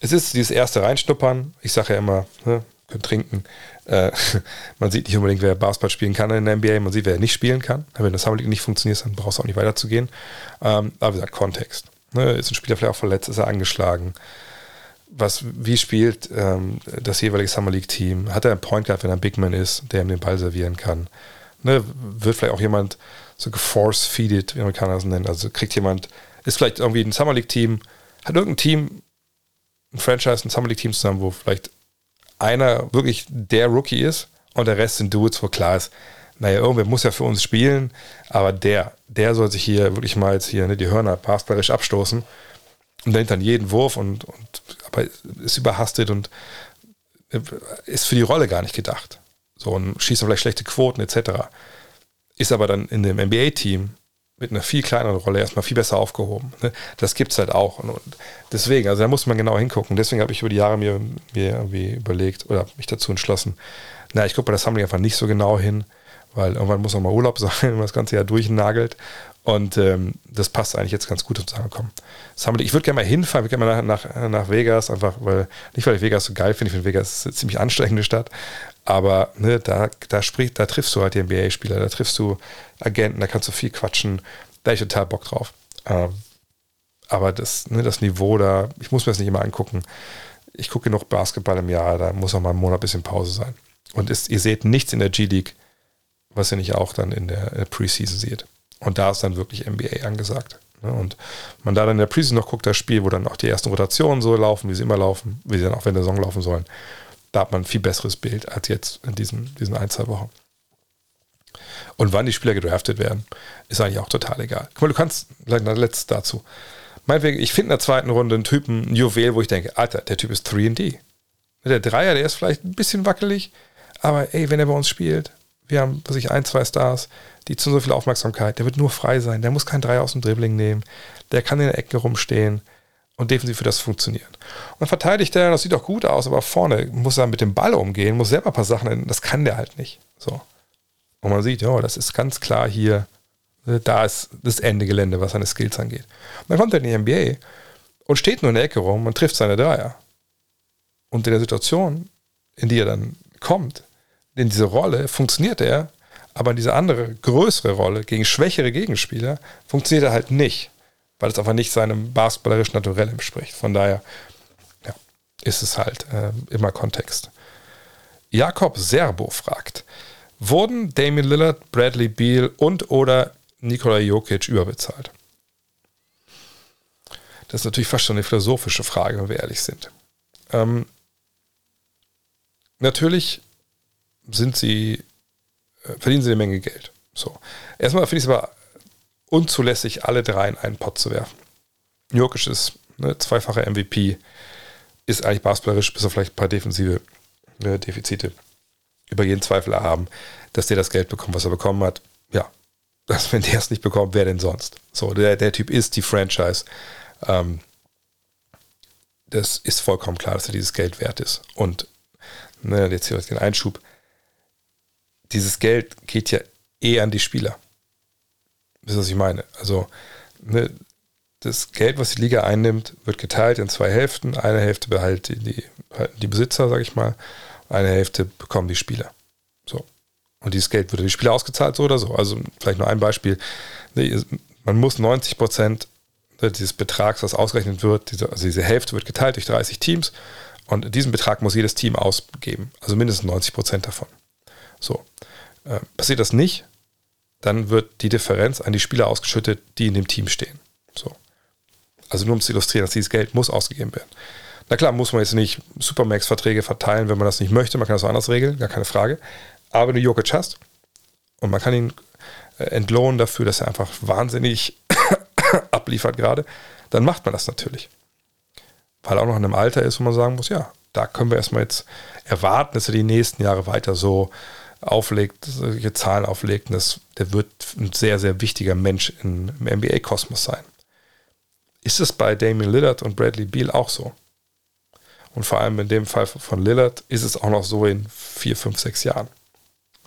Es ist dieses erste Reinschnuppern. Ich sage ja immer, ne, können trinken. Äh, man sieht nicht unbedingt, wer Basketball spielen kann in der NBA. Man sieht, wer nicht spielen kann. Wenn das Summer League nicht funktioniert, dann brauchst du auch nicht weiterzugehen. Ähm, aber wie gesagt, Kontext. Ne? Ist ein Spieler vielleicht auch verletzt? Ist er angeschlagen? Was, wie spielt ähm, das jeweilige Summer League Team? Hat er einen Point Guard, wenn er ein Big Man ist, der ihm den Ball servieren kann? Ne? Wird vielleicht auch jemand so geforce-feeded, wie Amerikaner das nennen? Also kriegt jemand, ist vielleicht irgendwie ein Summer League Team, hat irgendein Team, ein Franchise, ein Summer League Team zusammen, wo vielleicht einer wirklich der Rookie ist und der Rest sind Dudes, wo klar ist, naja, irgendwer muss ja für uns spielen, aber der, der soll sich hier wirklich mal jetzt hier ne, die Hörner basketballisch abstoßen und denkt dann jeden Wurf und, und aber ist überhastet und ist für die Rolle gar nicht gedacht. So und schießt vielleicht schlechte Quoten etc. Ist aber dann in dem NBA-Team mit einer viel kleineren Rolle erstmal viel besser aufgehoben. Ne? Das gibt es halt auch. Und, deswegen, also da muss man genau hingucken. Deswegen habe ich über die Jahre mir, mir irgendwie überlegt oder mich dazu entschlossen, na, ich gucke bei der Sammlung einfach nicht so genau hin, weil irgendwann muss auch mal Urlaub sein, wenn man das ganze Jahr durchnagelt. Und ähm, das passt eigentlich jetzt ganz gut, um zu sagen, komm, Sammlung, ich würde gerne mal hinfahren, ich würde gerne mal nach, nach, nach Vegas, einfach, weil, nicht weil ich Vegas so geil finde, ich finde Vegas eine ziemlich anstrengende Stadt, aber ne, da, da, spricht, da triffst du halt die NBA-Spieler, da triffst du Agenten, da kannst du viel quatschen. Da habe ich total Bock drauf. Ähm, aber das, ne, das Niveau da, ich muss mir das nicht immer angucken. Ich gucke genug Basketball im Jahr, da muss auch mal einen Monat ein bisschen Pause sein. Und ist, ihr seht nichts in der G-League, was ihr nicht auch dann in der, in der Preseason seht. Und da ist dann wirklich NBA angesagt. Ne? Und man da dann in der Preseason noch guckt, das Spiel, wo dann auch die ersten Rotationen so laufen, wie sie immer laufen, wie sie dann auch in der Saison laufen sollen da hat man ein viel besseres Bild als jetzt in diesen, diesen ein, zwei Wochen. Und wann die Spieler gedraftet werden, ist eigentlich auch total egal. Guck mal, du kannst, letztes dazu. Meinetwegen, ich finde in der zweiten Runde einen Typen, ein Juwel, wo ich denke, Alter, der Typ ist 3D. Der Dreier, der ist vielleicht ein bisschen wackelig, aber ey, wenn er bei uns spielt, wir haben, was ich, ein, zwei Stars, die zu so viel Aufmerksamkeit, der wird nur frei sein, der muss keinen Dreier aus dem Dribbling nehmen, der kann in der Ecke rumstehen, und defensiv wird das funktionieren. Und dann verteidigt er, das sieht auch gut aus, aber vorne muss er mit dem Ball umgehen, muss selber ein paar Sachen, das kann der halt nicht. So. Und man sieht, ja, das ist ganz klar hier, da ist das Ende Gelände, was seine Skills angeht. Und dann kommt er in die NBA und steht nur in der Ecke rum und trifft seine Dreier. Und in der Situation, in die er dann kommt, in diese Rolle, funktioniert er, aber in diese andere, größere Rolle gegen schwächere Gegenspieler funktioniert er halt nicht weil es einfach nicht seinem basketballerischen Naturell entspricht. Von daher ja, ist es halt äh, immer Kontext. Jakob Serbo fragt, Wurden Damian Lillard, Bradley Beal und oder Nikola Jokic überbezahlt? Das ist natürlich fast schon eine philosophische Frage, wenn wir ehrlich sind. Ähm, natürlich sind sie, äh, verdienen sie eine Menge Geld. So. Erstmal finde ich es aber unzulässig, alle drei in einen Pot zu werfen. Jokic ist ne, zweifacher MVP, ist eigentlich basketballerisch, bis auf vielleicht ein paar defensive äh, Defizite über jeden Zweifel haben, dass der das Geld bekommt, was er bekommen hat. Ja, dass, wenn der es nicht bekommt, wer denn sonst? So, der, der Typ ist die Franchise. Ähm, das ist vollkommen klar, dass er dieses Geld wert ist. Und ne, jetzt hier den Einschub. Dieses Geld geht ja eh an die Spieler. Das ist, was ich meine. Also, ne, das Geld, was die Liga einnimmt, wird geteilt in zwei Hälften. Eine Hälfte behalten die, die Besitzer, sage ich mal. Eine Hälfte bekommen die Spieler. So. Und dieses Geld wird an die Spieler ausgezahlt, so oder so. Also vielleicht nur ein Beispiel. Man muss 90 Prozent dieses Betrags, was ausgerechnet wird, diese, also diese Hälfte wird geteilt durch 30 Teams und diesen Betrag muss jedes Team ausgeben. Also mindestens 90 Prozent davon. So. Äh, passiert das nicht, dann wird die Differenz an die Spieler ausgeschüttet, die in dem Team stehen. So. Also nur um zu illustrieren, dass dieses Geld muss ausgegeben werden. Na klar, muss man jetzt nicht Supermax-Verträge verteilen, wenn man das nicht möchte. Man kann das anders regeln, gar keine Frage. Aber wenn du Jokic hast und man kann ihn äh, entlohnen dafür, dass er einfach wahnsinnig abliefert gerade, dann macht man das natürlich. Weil er auch noch in einem Alter ist, wo man sagen muss, ja, da können wir erstmal jetzt erwarten, dass er die nächsten Jahre weiter so auflegt, solche Zahlen auflegt. Das, der wird ein sehr, sehr wichtiger Mensch im NBA-Kosmos sein. Ist es bei Damian Lillard und Bradley Beal auch so? Und vor allem in dem Fall von Lillard ist es auch noch so in vier, fünf, sechs Jahren.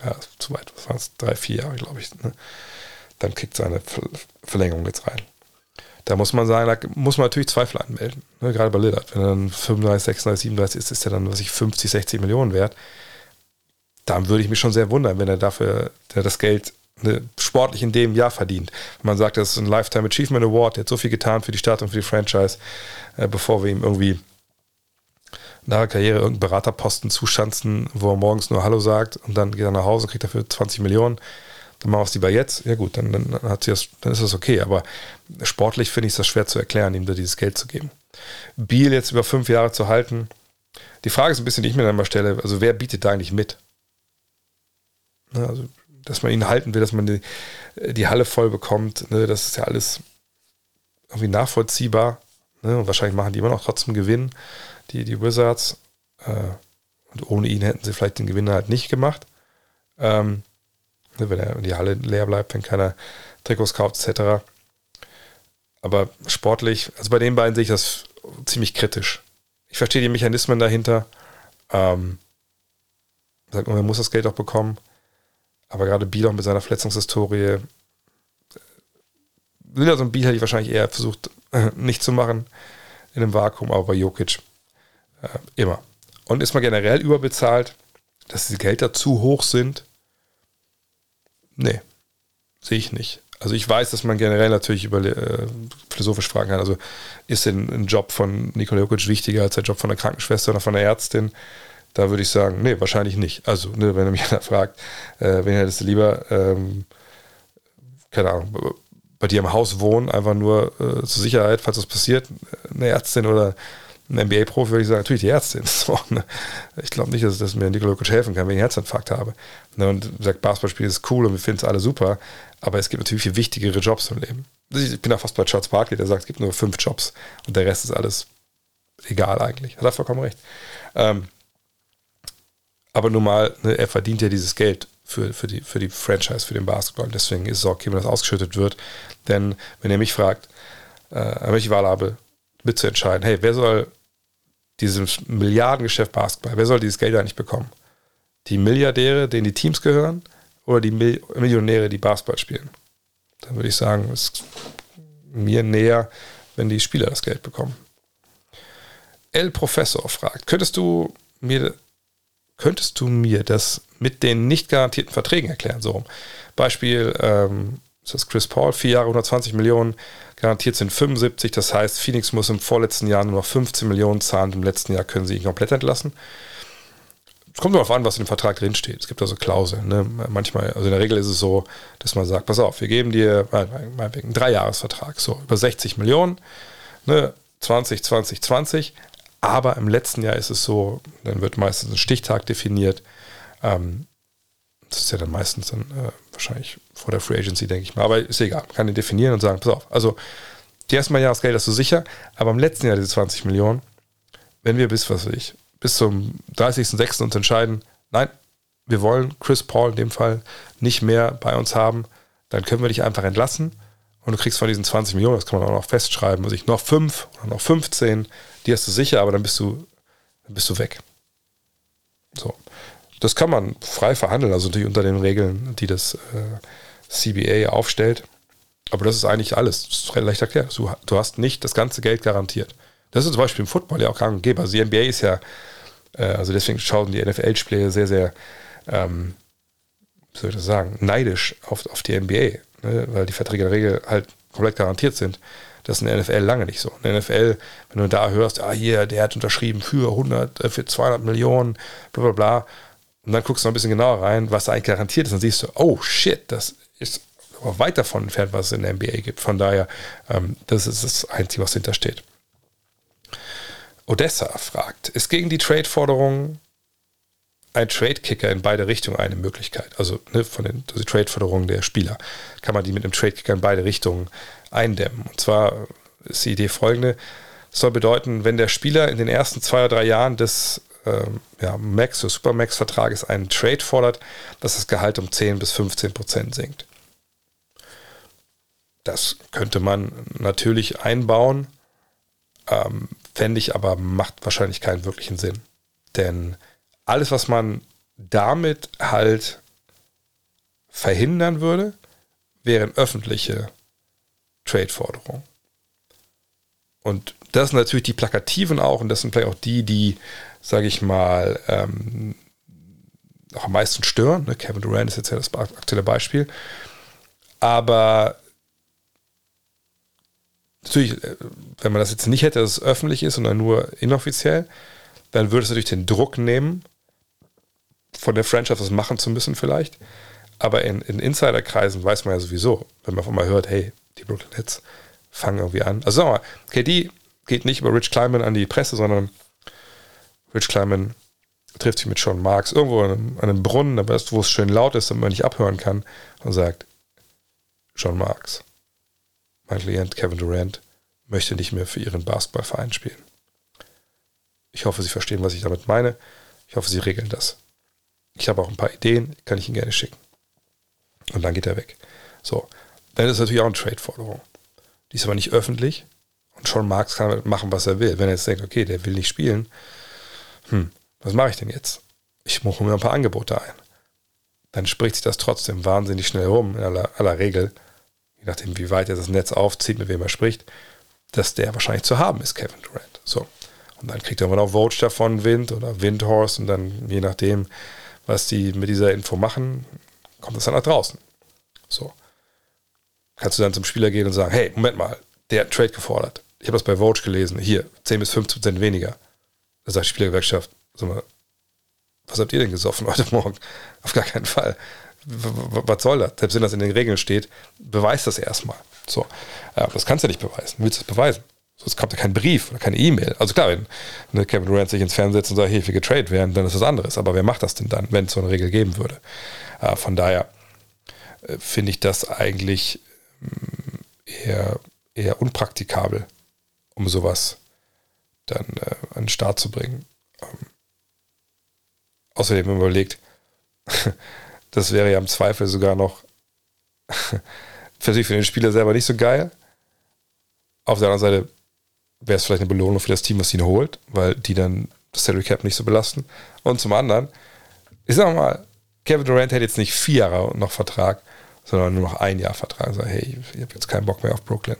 Ja, zu weit, was waren es? Drei, vier Jahre, glaube ich. Ne? Dann kriegt seine Verlängerung jetzt rein. Da muss man sagen, da muss man natürlich Zweifel anmelden. Ne? Gerade bei Lillard. Wenn er dann 35, 36, 37 ist, ist er dann, was ich, 50, 60 Millionen wert. Dann würde ich mich schon sehr wundern, wenn er dafür der das Geld ne, sportlich in dem Jahr verdient. Man sagt, das ist ein Lifetime Achievement Award, der hat so viel getan für die Stadt und für die Franchise, äh, bevor wir ihm irgendwie nach der Karriere irgendeinen Beraterposten zuschanzen, wo er morgens nur Hallo sagt und dann geht er nach Hause und kriegt dafür 20 Millionen. Dann machen wir es lieber jetzt. Ja gut, dann, dann, hat sie das, dann ist das okay. Aber sportlich finde ich es das schwer zu erklären, ihm da dieses Geld zu geben. Biel jetzt über fünf Jahre zu halten. Die Frage ist ein bisschen, die ich mir dann mal stelle, also wer bietet da eigentlich mit? Also, dass man ihn halten will, dass man die, die Halle voll bekommt, ne, das ist ja alles irgendwie nachvollziehbar. Ne, und wahrscheinlich machen die immer noch trotzdem Gewinn die, die Wizards. Äh, und ohne ihn hätten sie vielleicht den Gewinner halt nicht gemacht. Ähm, ne, wenn, er, die Halle leer bleibt, wenn keiner Trikots kauft, etc. Aber sportlich, also bei den beiden sehe ich das ziemlich kritisch. Ich verstehe die Mechanismen dahinter. Ähm, man muss das Geld auch bekommen. Aber gerade Biel auch mit seiner Verletzungshistorie. Äh, Lillard und Biel hätte ich wahrscheinlich eher versucht, äh, nicht zu machen in einem Vakuum, aber bei Jokic äh, immer. Und ist man generell überbezahlt, dass die Gelder zu hoch sind? Nee, sehe ich nicht. Also ich weiß, dass man generell natürlich über äh, philosophisch fragen kann. Also ist denn ein Job von Nikola Jokic wichtiger als der Job von der Krankenschwester oder von der Ärztin? Da würde ich sagen, nee, wahrscheinlich nicht. Also, ne, wenn er mich einer fragt, äh, wen hättest du lieber, ähm, keine Ahnung, bei dir im Haus wohnen, einfach nur äh, zur Sicherheit, falls was passiert, eine Ärztin oder ein NBA-Profi würde ich sagen, natürlich die Ärztin. So, ne? Ich glaube nicht, dass, dass mir Nikola Jokic helfen kann, wenn ich einen Herzinfarkt habe. Ne? Und sagt, Basketballspiel ist cool und wir finden es alle super, aber es gibt natürlich viel wichtigere Jobs im Leben. Ich bin da fast bei Charles Barkley, der sagt, es gibt nur fünf Jobs und der Rest ist alles egal eigentlich. Hat er vollkommen recht. Ähm, aber nun mal, ne, er verdient ja dieses Geld für, für, die, für die Franchise, für den Basketball. Deswegen ist es okay, wenn das ausgeschüttet wird. Denn wenn er mich fragt, äh, welche Wahl habe, mitzuentscheiden, hey, wer soll dieses Milliardengeschäft Basketball, wer soll dieses Geld eigentlich bekommen? Die Milliardäre, denen die Teams gehören, oder die Mil Millionäre, die Basketball spielen? Dann würde ich sagen, es ist mir näher, wenn die Spieler das Geld bekommen. El Professor fragt, könntest du mir, könntest du mir das mit den nicht garantierten Verträgen erklären? So, Beispiel, ähm, ist das Chris Paul, vier Jahre, 120 Millionen, Garantiert sind 75, das heißt, Phoenix muss im vorletzten Jahr nur noch 15 Millionen zahlen. Im letzten Jahr können sie ihn komplett entlassen. es kommt darauf an, was in dem Vertrag drinsteht. Es gibt also Klauseln. Ne? Manchmal, also in der Regel ist es so, dass man sagt, pass auf, wir geben dir einen Dreijahresvertrag, so über 60 Millionen, ne? 20, 20, 20. Aber im letzten Jahr ist es so, dann wird meistens ein Stichtag definiert. Ähm, das ist ja dann meistens dann äh, wahrscheinlich vor der Free Agency, denke ich mal. Aber ist egal, man kann den definieren und sagen, pass auf, also die ersten Mal Jahresgeld hast du sicher, aber im letzten Jahr diese 20 Millionen, wenn wir bis, was weiß ich, bis zum 30.06. uns entscheiden, nein, wir wollen Chris Paul in dem Fall nicht mehr bei uns haben, dann können wir dich einfach entlassen und du kriegst von diesen 20 Millionen, das kann man auch noch festschreiben, also ich noch 5 oder noch 15, die hast du sicher, aber dann bist du, dann bist du weg. So. Das kann man frei verhandeln, also natürlich unter den Regeln, die das äh, CBA aufstellt. Aber das ist eigentlich alles. Das ist leicht erklärt. Du, du hast nicht das ganze Geld garantiert. Das ist zum Beispiel im Football ja auch gang und gäbe. Also die NBA ist ja, äh, also deswegen schauen die NFL-Spieler sehr, sehr, ähm, wie soll ich das sagen, neidisch auf, auf die NBA, ne? weil die Verträge in der Regel halt komplett garantiert sind. Das ist in der NFL lange nicht so. In der NFL, wenn du da hörst, ah hier, der hat unterschrieben für 100, äh, für 200 Millionen, bla bla bla, und dann guckst du noch ein bisschen genauer rein, was da eigentlich garantiert ist, dann siehst du, oh shit, das ist aber weit davon entfernt, was es in der NBA gibt. Von daher, ähm, das ist das Einzige, was dahinter steht. Odessa fragt, ist gegen die Trade-Forderungen ein Trade-Kicker in beide Richtungen eine Möglichkeit? Also ne, von den also Trade-Forderungen der Spieler kann man die mit einem Trade-Kicker in beide Richtungen eindämmen. Und zwar ist die Idee folgende, das soll bedeuten, wenn der Spieler in den ersten zwei oder drei Jahren des ähm, ja, Max- oder Supermax-Vertrages einen Trade fordert, dass das Gehalt um 10 bis 15 Prozent sinkt. Das könnte man natürlich einbauen, ähm, fände ich aber macht wahrscheinlich keinen wirklichen Sinn. Denn alles, was man damit halt verhindern würde, wären öffentliche Trade-Forderungen. Und das sind natürlich die Plakativen auch und das sind vielleicht auch die, die sage ich mal, ähm, auch am meisten stören. Ne? Kevin Durant ist jetzt ja das aktuelle Beispiel. Aber natürlich, äh, wenn man das jetzt nicht hätte, dass es öffentlich ist, sondern nur inoffiziell, dann würde es natürlich den Druck nehmen, von der Franchise was machen zu müssen vielleicht. Aber in, in Insiderkreisen weiß man ja sowieso, wenn man von mal hört, hey, die Brooklyn Nets fangen irgendwie an. Also sagen wir mal, KD geht nicht über Rich Kleiman an die Presse, sondern Rich Kleiman trifft sich mit Sean Marks irgendwo an einem, Brunnen, wo es schön laut ist, damit man nicht abhören kann, und sagt, Sean Marks, mein Klient Kevin Durant möchte nicht mehr für ihren Basketballverein spielen. Ich hoffe, Sie verstehen, was ich damit meine. Ich hoffe, Sie regeln das. Ich habe auch ein paar Ideen, kann ich Ihnen gerne schicken. Und dann geht er weg. So, dann ist natürlich auch eine Trade-Forderung. Die ist aber nicht öffentlich. Und Sean Marks kann machen, was er will. Wenn er jetzt denkt, okay, der will nicht spielen, hm, was mache ich denn jetzt? Ich mache mir ein paar Angebote ein. Dann spricht sich das trotzdem wahnsinnig schnell rum, in aller, aller Regel, je nachdem, wie weit er das Netz aufzieht, mit wem er spricht, dass der wahrscheinlich zu haben ist, Kevin Durant. So. Und dann kriegt er immer noch Vogue davon Wind oder Windhorse und dann, je nachdem, was die mit dieser Info machen, kommt das dann nach draußen. So. Kannst du dann zum Spieler gehen und sagen, hey, Moment mal, der hat Trade gefordert. Ich habe das bei Vogue gelesen. Hier, 10 bis 15 Prozent weniger. Da sagt die Spielergewerkschaft, sag mal, was habt ihr denn gesoffen heute Morgen? Auf gar keinen Fall. Was soll das? Selbst wenn das in den Regeln steht, beweis das erstmal. So. Das kannst du nicht beweisen. Willst du das beweisen? Sonst kommt ja kein Brief oder keine E-Mail. Also klar, wenn ne, Kevin Durant sich ins Fernsehen setzt und sagt, hey, ich will getradet werden, dann ist das anderes. Aber wer macht das denn dann, wenn es so eine Regel geben würde? Äh, von daher äh, finde ich das eigentlich mh, mm, eher, eher unpraktikabel, um sowas dann äh, an den Start zu bringen. Ähm, außerdem überlegt, das wäre ja im Zweifel sogar noch für sich für den Spieler selber nicht so geil. Auf der anderen Seite wäre es vielleicht eine Belohnung für das Team, was ihn holt, weil die dann das Salary Cap nicht so belasten. Und zum anderen, ich sag mal, Kevin Durant hätte jetzt nicht vier Jahre noch Vertrag, sondern nur noch ein Jahr Vertrag. Also, hey, ich habe jetzt keinen Bock mehr auf Brooklyn.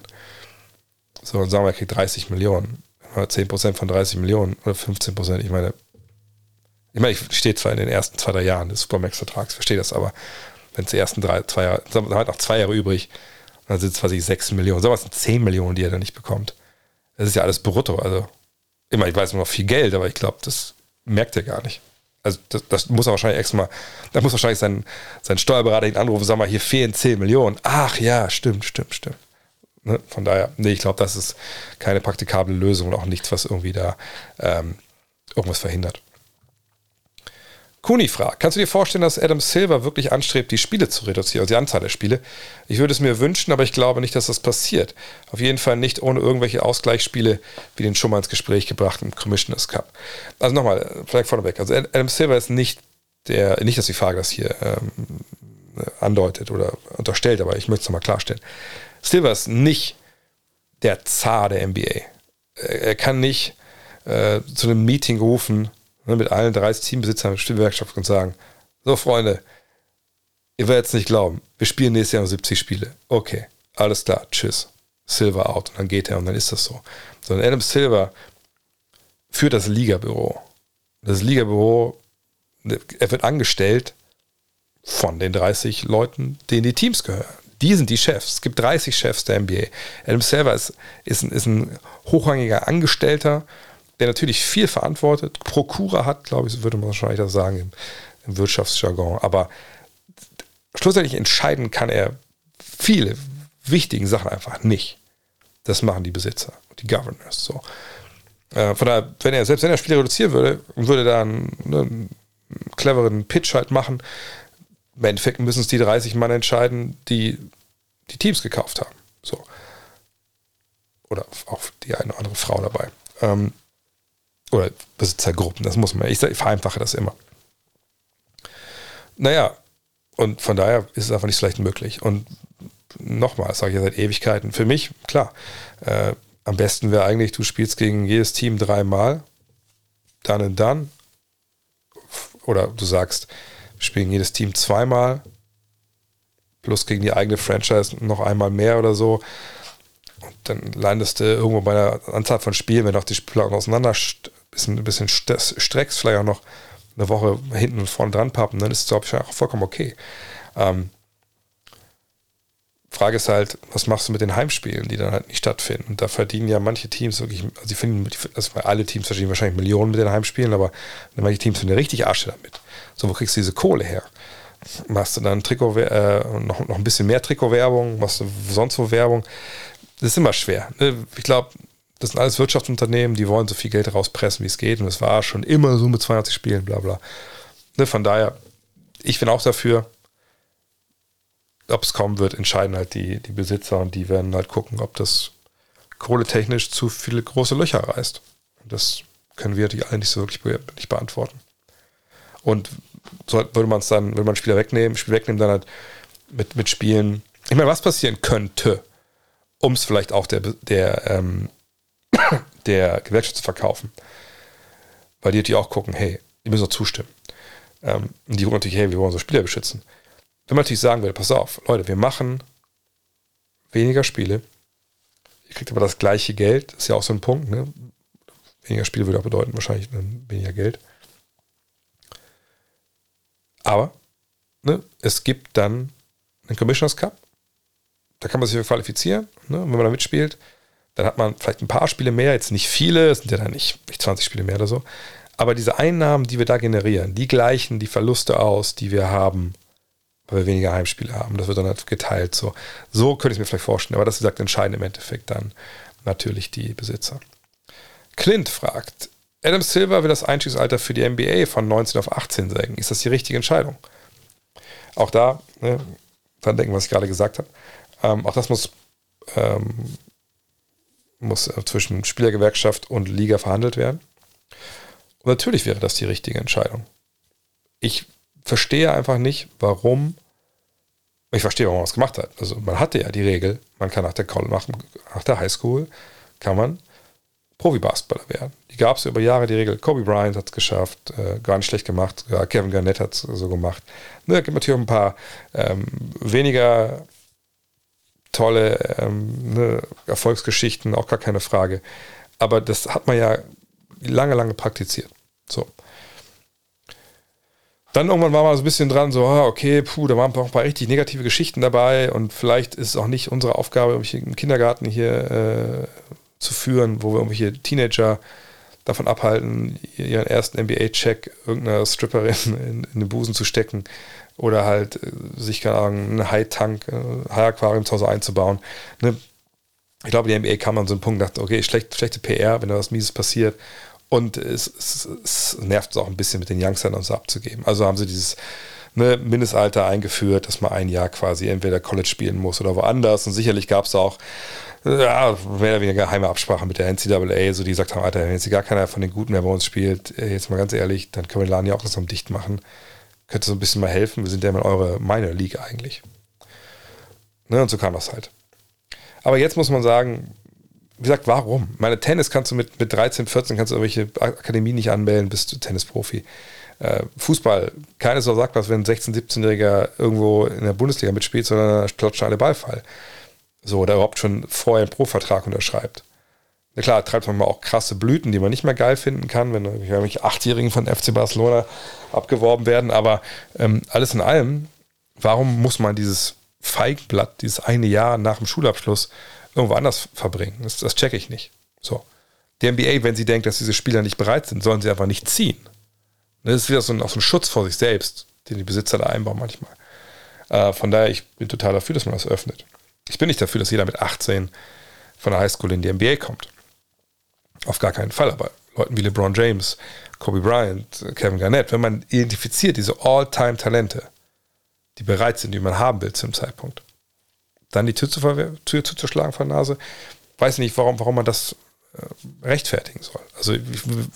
So, und sagen wir, er kriegt 30 Millionen. 10% von 30 Millionen oder 15%. Ich meine, ich meine, ich stehe zwar in den ersten zwei, drei Jahren des Supermax-Vertrags, verstehe das, aber wenn es die ersten drei, zwei Jahre, dann hat noch zwei Jahre übrig, dann sind es quasi 6 Millionen. Sagen wir, es sind 10 Millionen, die er dann nicht bekommt. Das ist ja alles brutto. Also, immer, ich weiß noch viel Geld, aber ich glaube, das merkt er gar nicht. Also das, das muss er wahrscheinlich extra da muss wahrscheinlich sein, sein Steuerberater ihn anrufen, sag mal, hier fehlen 10 Millionen. Ach ja, stimmt, stimmt, stimmt. Ne? Von daher, nee, ich glaube, das ist keine praktikable Lösung und auch nichts, was irgendwie da ähm, irgendwas verhindert. Kuni fragt, kannst du dir vorstellen, dass Adam Silver wirklich anstrebt, die Spiele zu reduzieren, also die Anzahl der Spiele? Ich würde es mir wünschen, aber ich glaube nicht, dass das passiert. Auf jeden Fall nicht ohne irgendwelche Ausgleichsspiele, wie den schon mal ins Gespräch gebrachten Commissioners Cup. Also nochmal, vielleicht vorneweg. Also Adam Silver ist nicht der, nicht, dass die Frage das hier ähm, andeutet oder unterstellt, aber ich möchte es nochmal klarstellen. Silver ist nicht der Zar der NBA. Er kann nicht äh, zu einem Meeting rufen mit allen 30 Teambesitzern der Stimmgewerkschaft und sagen, so Freunde, ihr werdet es nicht glauben, wir spielen nächstes Jahr noch 70 Spiele. Okay, alles klar, tschüss. Silver out. Und dann geht er und dann ist das so. Sondern Adam Silver führt das Ligabüro. Das Ligabüro, er wird angestellt von den 30 Leuten, denen die Teams gehören. Die sind die Chefs. Es gibt 30 Chefs der NBA. Adam Silver ist, ist, ist ein hochrangiger Angestellter, der natürlich viel verantwortet, Prokura hat, glaube ich, würde man wahrscheinlich das sagen im, im Wirtschaftsjargon. Aber schlussendlich entscheiden kann er viele wichtigen Sachen einfach nicht. Das machen die Besitzer, die Governors. So. Äh, von daher, wenn er, selbst wenn er Spiele reduzieren würde, würde da einen, ne, einen cleveren Pitch halt machen. Im Endeffekt müssen es die 30 Mann entscheiden, die die Teams gekauft haben. So. Oder auch die eine oder andere Frau dabei. Ähm, oder Besitzergruppen, das muss man. Ich, vereinfache das immer. Naja, und von daher ist es einfach nicht so leicht möglich. Und nochmal, das sage ich ja seit Ewigkeiten, für mich, klar, äh, am besten wäre eigentlich, du spielst gegen jedes Team dreimal, dann und dann. Oder du sagst, wir spielen jedes Team zweimal, plus gegen die eigene Franchise noch einmal mehr oder so. Und dann landest du irgendwo bei einer Anzahl von Spielen, wenn auch die Spieler auseinander bisschen, ein bisschen streckst, vielleicht auch noch eine Woche hinten und vorne dran pappen, dann ist es, glaube ich, auch vollkommen okay. Ähm, Frage ist halt, was machst du mit den Heimspielen, die dann halt nicht stattfinden? Und da verdienen ja manche Teams wirklich, also die finden, also alle Teams verdienen wahrscheinlich Millionen mit den Heimspielen, aber manche Teams finden richtig Asche damit. So, wo kriegst du diese Kohle her? Machst du dann Trikot, äh, noch, noch ein bisschen mehr Trikotwerbung, machst du sonst wo Werbung? Das ist immer schwer. Ne? Ich glaube, das sind alles Wirtschaftsunternehmen, die wollen so viel Geld rauspressen, wie es geht. Und es war schon immer so mit 82 Spielen, bla bla. Ne, von daher, ich bin auch dafür, ob es kommen wird, entscheiden halt die, die Besitzer und die werden halt gucken, ob das kohletechnisch zu viele große Löcher reißt. Das können wir die alle nicht so wirklich be nicht beantworten. Und so würde man es dann, würde man Spieler wegnehmen, Spiel wegnehmen, dann halt mit, mit Spielen. Ich meine, was passieren könnte, um es vielleicht auch der, der ähm, der Gewerkschaft zu verkaufen. Weil die natürlich auch gucken, hey, die müssen auch zustimmen. Ähm, und die gucken natürlich, hey, wir wollen unsere Spieler beschützen. Wenn man natürlich sagen würde, pass auf, Leute, wir machen weniger Spiele, ihr kriegt aber das gleiche Geld, ist ja auch so ein Punkt, ne? Weniger Spiele würde auch bedeuten, wahrscheinlich weniger Geld. Aber ne, es gibt dann einen Commissioners Cup. Da kann man sich qualifizieren, ne, wenn man da mitspielt. Dann hat man vielleicht ein paar Spiele mehr, jetzt nicht viele, es sind ja dann nicht, nicht 20 Spiele mehr oder so. Aber diese Einnahmen, die wir da generieren, die gleichen die Verluste aus, die wir haben, weil wir weniger Heimspiele haben. Das wird dann halt geteilt. So, so könnte ich mir vielleicht vorstellen. Aber das ist gesagt, entscheiden im Endeffekt dann natürlich die Besitzer. Clint fragt, Adam Silver will das Einstiegsalter für die NBA von 19 auf 18 senken. Ist das die richtige Entscheidung? Auch da, ne, dann denken, was ich gerade gesagt habe. Ähm, auch das muss ähm, muss äh, zwischen Spielergewerkschaft und Liga verhandelt werden. Und natürlich wäre das die richtige Entscheidung. Ich verstehe einfach nicht, warum. Ich verstehe, warum man es gemacht hat. Also man hatte ja die Regel, man kann nach der, nach, der Highschool kann man Profi-Basketballer werden. Die gab es über Jahre, die Regel. Kobe Bryant hat es geschafft, äh, gar nicht schlecht gemacht. Ja, Kevin Garnett hat es so gemacht. Ne, es gibt natürlich auch ein paar ähm, weniger tolle ähm, ne, Erfolgsgeschichten, auch gar keine Frage. Aber das hat man ja lange, lange praktiziert. So. Dann irgendwann war man so ein bisschen dran, so, ah, okay, puh, da waren auch ein paar richtig negative Geschichten dabei und vielleicht ist es auch nicht unsere Aufgabe, irgendwelche im Kindergarten hier äh, zu führen, wo wir irgendwelche Teenager davon abhalten, ihren ersten NBA-Check irgendeiner Stripperin in, in, den Busen zu stecken oder halt äh, sich, keine Ahnung, einen High-Tank, äh, High-Aquarium zu Hause einzubauen. Ne? Ich glaube, die NBA kam an so einen Punkt, dachte, okay, schlecht, schlechte PR, wenn da was Mieses passiert. Und es, es, es nervt es auch ein bisschen mit den Youngstern und so abzugeben. Also haben sie dieses ne, Mindestalter eingeführt, dass man ein Jahr quasi entweder College spielen muss oder woanders. Und sicherlich gab es auch ja, mehr oder weniger geheime Absprache mit der NCAA, so die gesagt haben, Alter, wenn jetzt gar keiner von den Guten mehr bei uns spielt, äh, jetzt mal ganz ehrlich, dann können wir den Laden ja auch langsam dicht machen. Könnte so ein bisschen mal helfen. Wir sind ja in eure Minor League eigentlich. Ne, und so kam das halt. Aber jetzt muss man sagen, wie gesagt, warum? Meine Tennis kannst du mit, mit 13, 14 kannst du irgendwelche Akademie nicht anmelden, bist du Tennisprofi. Äh, Fußball, keines so sagt was, wenn ein 16-, 17-Jähriger irgendwo in der Bundesliga mitspielt, sondern klatscht alle Ballfall. So, oder überhaupt schon vorher einen Pro-Vertrag unterschreibt. Na klar, treibt man mal auch krasse Blüten, die man nicht mehr geil finden kann, wenn irgendwelche Achtjährigen von FC Barcelona abgeworben werden. Aber ähm, alles in allem, warum muss man dieses Feigblatt, dieses eine Jahr nach dem Schulabschluss irgendwo anders verbringen? Das, das checke ich nicht. So. Die NBA, wenn sie denkt, dass diese Spieler nicht bereit sind, sollen sie einfach nicht ziehen. Das ist wieder so ein, auch so ein Schutz vor sich selbst, den die Besitzer da einbauen manchmal. Äh, von daher, ich bin total dafür, dass man das öffnet. Ich bin nicht dafür, dass jeder mit 18 von der Highschool in die NBA kommt. Auf gar keinen Fall, aber Leuten wie LeBron James, Kobe Bryant, Kevin Garnett, wenn man identifiziert diese All-Time-Talente, die bereit sind, die man haben will zum Zeitpunkt, dann die Tür, zu Tür zuzuschlagen von der Nase, weiß nicht, warum, warum man das äh, rechtfertigen soll. Also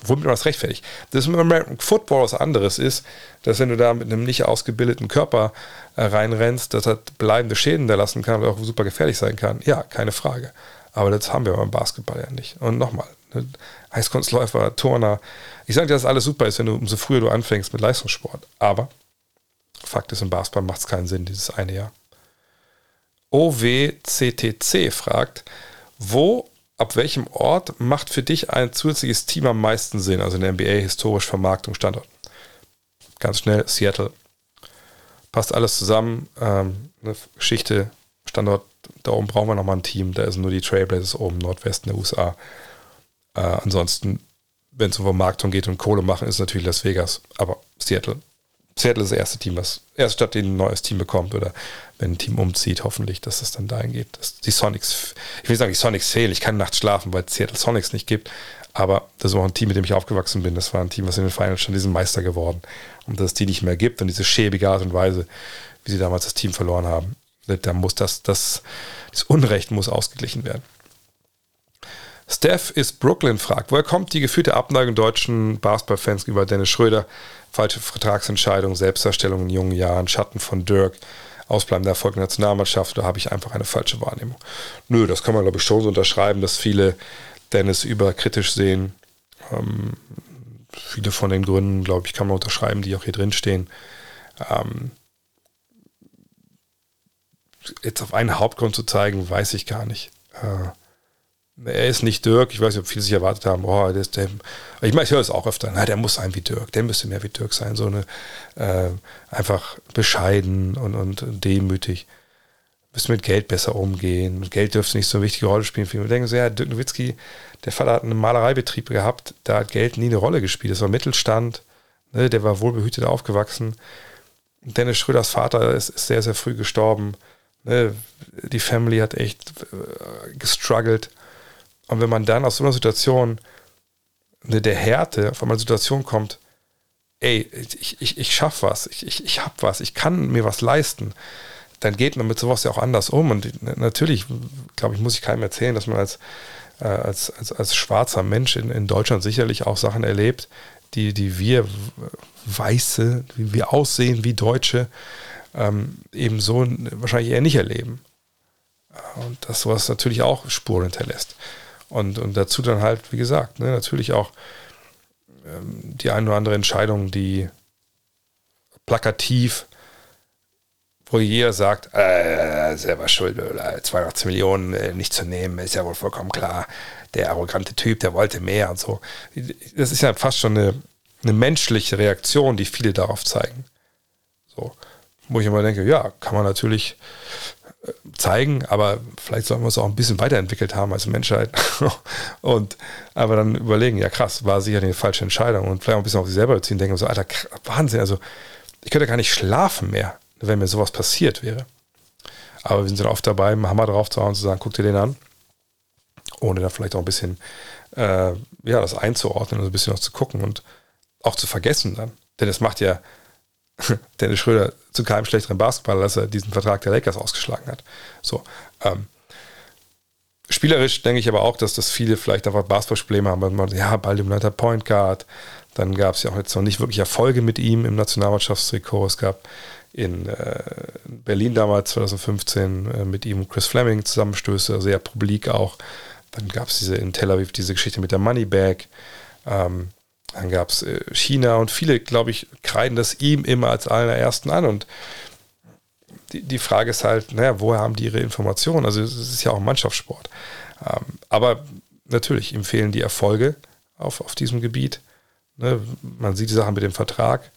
womit man das rechtfertigt. Das mit American Football was anderes ist, dass wenn du da mit einem nicht ausgebildeten Körper äh, reinrennst, dass das bleibende Schäden da lassen kann und auch super gefährlich sein kann. Ja, keine Frage. Aber das haben wir beim Basketball ja nicht. Und nochmal, ne, Eiskunstläufer, Turner. Ich sage dir, dass alles super ist, wenn du umso früher du anfängst mit Leistungssport. Aber Fakt ist, im Basketball macht es keinen Sinn, dieses eine Jahr. OWCTC fragt, wo, ab welchem Ort macht für dich ein zusätzliches Team am meisten Sinn? Also in der NBA historisch Vermarktung, Standort. Ganz schnell, Seattle. Passt alles zusammen. Ähm, eine Geschichte, Standort, da oben brauchen wir nochmal ein Team. Da sind nur die Trailblazers oben, Nordwesten der USA. Äh, ansonsten, wenn es um Vermarktung geht und Kohle machen, ist natürlich Las Vegas. Aber Seattle Seattle ist das erste Team, was erst statt ein neues Team bekommt oder wenn ein Team umzieht, hoffentlich, dass es dann dahin geht. Dass die Sonics, ich will sagen, die Sonics fehlen. Ich kann nachts schlafen, weil es Seattle Sonics nicht gibt. Aber das auch ein Team, mit dem ich aufgewachsen bin. Das war ein Team, was in den Finals schon diesen Meister geworden. Und dass es die nicht mehr gibt und diese schäbige Art und Weise, wie sie damals das Team verloren haben, da muss das, das, das Unrecht muss ausgeglichen werden. Steph ist Brooklyn fragt, woher kommt die gefühlte Abneigung deutschen Basketballfans über Dennis Schröder? Falsche Vertragsentscheidung, Selbstdarstellung in jungen Jahren, Schatten von Dirk, ausbleibender Erfolg in der Nationalmannschaft, da habe ich einfach eine falsche Wahrnehmung. Nö, das kann man glaube ich schon so unterschreiben, dass viele Dennis überkritisch sehen. Ähm, viele von den Gründen, glaube ich, kann man unterschreiben, die auch hier drin stehen. Ähm, jetzt auf einen Hauptgrund zu zeigen, weiß ich gar nicht. Äh, er ist nicht Dirk. Ich weiß nicht, ob viele sich erwartet haben, oh, der ist der. Ich meine, ich höre es auch öfter. Na, der muss sein wie Dirk. Der müsste mehr wie Dirk sein. So eine äh, einfach bescheiden und, und demütig. Müsste mit Geld besser umgehen. Geld dürfte nicht so eine wichtige Rolle spielen. Viele denken so, ja, Dirk Nowitzki, der Vater hat einen Malereibetrieb gehabt. Da hat Geld nie eine Rolle gespielt. Das war Mittelstand. Ne, der war wohlbehütet aufgewachsen. Dennis Schröders Vater ist, ist sehr, sehr früh gestorben. Ne, die Family hat echt äh, gestruggelt und wenn man dann aus so einer Situation der Härte von einer Situation kommt, ey, ich, ich, ich schaff was, ich, ich, ich hab was, ich kann mir was leisten, dann geht man mit sowas ja auch anders um. Und natürlich, glaube ich, muss ich keinem erzählen, dass man als, äh, als, als, als schwarzer Mensch in, in Deutschland sicherlich auch Sachen erlebt, die, die wir Weiße, wie wir aussehen wie Deutsche, ähm, eben so wahrscheinlich eher nicht erleben. Und dass sowas natürlich auch Spuren hinterlässt. Und, und dazu dann halt, wie gesagt, ne, natürlich auch ähm, die eine oder andere Entscheidung, die plakativ, wo jeder sagt, äh, selber schuld, 82 Millionen äh, nicht zu nehmen, ist ja wohl vollkommen klar. Der arrogante Typ, der wollte mehr und so. Das ist ja fast schon eine, eine menschliche Reaktion, die viele darauf zeigen. So, wo ich immer denke, ja, kann man natürlich zeigen, aber vielleicht sollen wir uns auch ein bisschen weiterentwickelt haben als Menschheit. und aber dann überlegen, ja krass, war sicher eine falsche Entscheidung und vielleicht auch ein bisschen auf sich selber beziehen, denken so, Alter, Wahnsinn, also ich könnte gar nicht schlafen mehr, wenn mir sowas passiert wäre. Aber wir sind dann oft dabei, einen Hammer drauf zu hauen und zu sagen, guck dir den an. Ohne da vielleicht auch ein bisschen äh, ja, das einzuordnen und ein bisschen auch zu gucken und auch zu vergessen dann. Denn es macht ja Dennis Schröder zu keinem schlechteren Basketballer, dass er diesen Vertrag der Lakers ausgeschlagen hat. So. Ähm, spielerisch denke ich aber auch, dass das viele vielleicht einfach Basketballprobleme haben. Man, ja, bald im Leiter Point Guard. Dann gab es ja auch jetzt noch nicht wirklich Erfolge mit ihm im Nationalmannschaftstrikot. Es gab in äh, Berlin damals 2015 äh, mit ihm Chris Fleming Zusammenstöße, sehr publik auch. Dann gab es diese in Tel Aviv diese Geschichte mit der Moneybag. Ähm, dann gab es äh, China und viele, glaube ich, kreiden das ihm immer als allerersten an. Und die, die Frage ist halt, naja, woher haben die ihre Informationen? Also es ist ja auch ein Mannschaftssport. Ähm, aber natürlich, ihm fehlen die Erfolge auf, auf diesem Gebiet. Ne? Man sieht die Sachen mit dem Vertrag.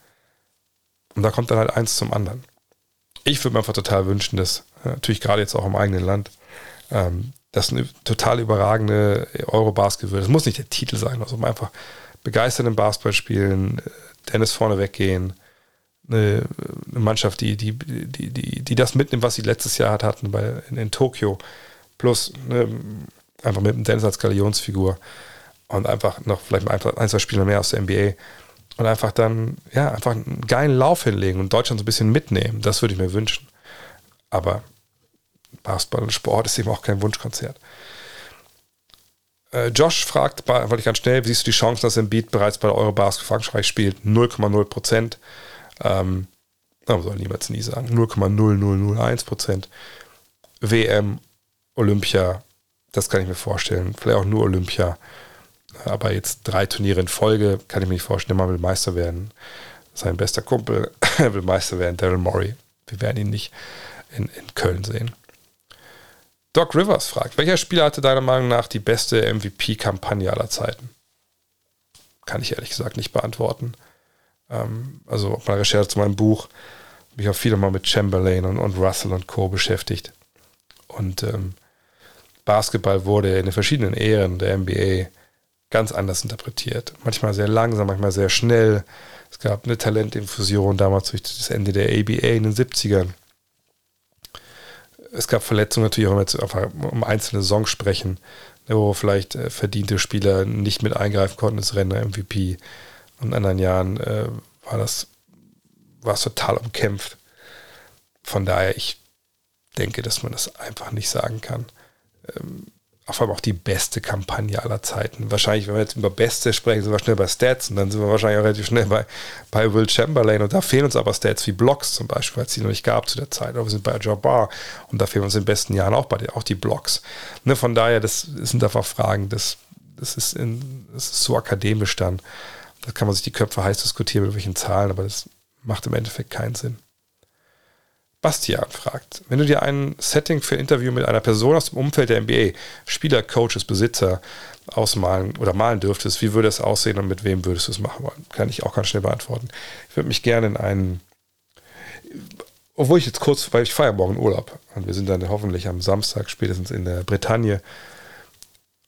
Und da kommt dann halt eins zum anderen. Ich würde mir einfach total wünschen, dass, äh, natürlich gerade jetzt auch im eigenen Land, ähm, dass eine total überragende Eurobasket wird. Das muss nicht der Titel sein, also einfach begeistert im Basketball spielen, Dennis vorne weggehen, eine, eine, Mannschaft, die, die, die, die, die das mitnimmt, was sie letztes Jahr hatten bei, in, in Tokio, plus ne, einfach mit dem Dennis als Galionsfigur und einfach noch vielleicht ein, ein, zwei Spieler mehr aus der NBA und einfach dann, ja, einfach einen geilen Lauf hinlegen und Deutschland so ein bisschen mitnehmen. Das würde ich mir wünschen. Aber Basketball und Sport ist eben auch kein Wunschkonzert. Äh, Josh fragt, weil ich ganz schnell, wie siehst du die Chancen, dass Embiid bereits bei der Eurobasket Frankreich spielt? 0,0 Prozent. Ähm, soll niemals nie sagen. 0,0001 Prozent. WM, Olympia, das kann ich mir vorstellen. Vielleicht auch nur Olympia. Aber jetzt drei Turniere in Folge kann ich mir nicht vorstellen. Man will Meister werden. Sein bester Kumpel will Meister werden, Daryl Morey. Wir werden ihn nicht in, in Köln sehen. Doc Rivers fragt, welcher Spieler hatte deiner Meinung nach die beste MVP-Kampagne aller Zeiten? Kann ich ehrlich gesagt nicht beantworten. Ähm, also auf meiner Recherche zu meinem Buch habe ich auch viel mal mit Chamberlain und, und Russell und Co. beschäftigt. Und ähm, Basketball wurde in den verschiedenen Ehren der NBA ganz anders interpretiert. Manchmal sehr langsam, manchmal sehr schnell. Es gab eine Talentinfusion damals durch das Ende der ABA in den 70ern es gab Verletzungen natürlich wenn wir jetzt einfach um einzelne Songs sprechen, wo vielleicht äh, verdiente Spieler nicht mit eingreifen konnten ins Rennen MVP. Und in anderen Jahren äh, war das war es total umkämpft. Von daher, ich denke, dass man das einfach nicht sagen kann. Ähm, auf einmal auch die beste Kampagne aller Zeiten. Wahrscheinlich, wenn wir jetzt über Beste sprechen, sind wir schnell bei Stats und dann sind wir wahrscheinlich auch relativ schnell bei, bei Will Chamberlain und da fehlen uns aber Stats wie Blocks zum Beispiel, weil es die noch nicht gab zu der Zeit. Aber wir sind bei Jabbar und da fehlen uns in den besten Jahren auch, bei auch die Blocks. Ne, von daher, das, sind einfach Fragen, das, das, ist in, das ist so akademisch dann. Da kann man sich die Köpfe heiß diskutieren mit welchen Zahlen, aber das macht im Endeffekt keinen Sinn. Bastian fragt, wenn du dir ein Setting für ein Interview mit einer Person aus dem Umfeld der NBA, Spieler, Coaches, Besitzer ausmalen oder malen dürftest, wie würde es aussehen und mit wem würdest du es machen wollen? Kann ich auch ganz schnell beantworten. Ich würde mich gerne in einen, obwohl ich jetzt kurz, weil ich feiere morgen Urlaub und wir sind dann hoffentlich am Samstag spätestens in der Bretagne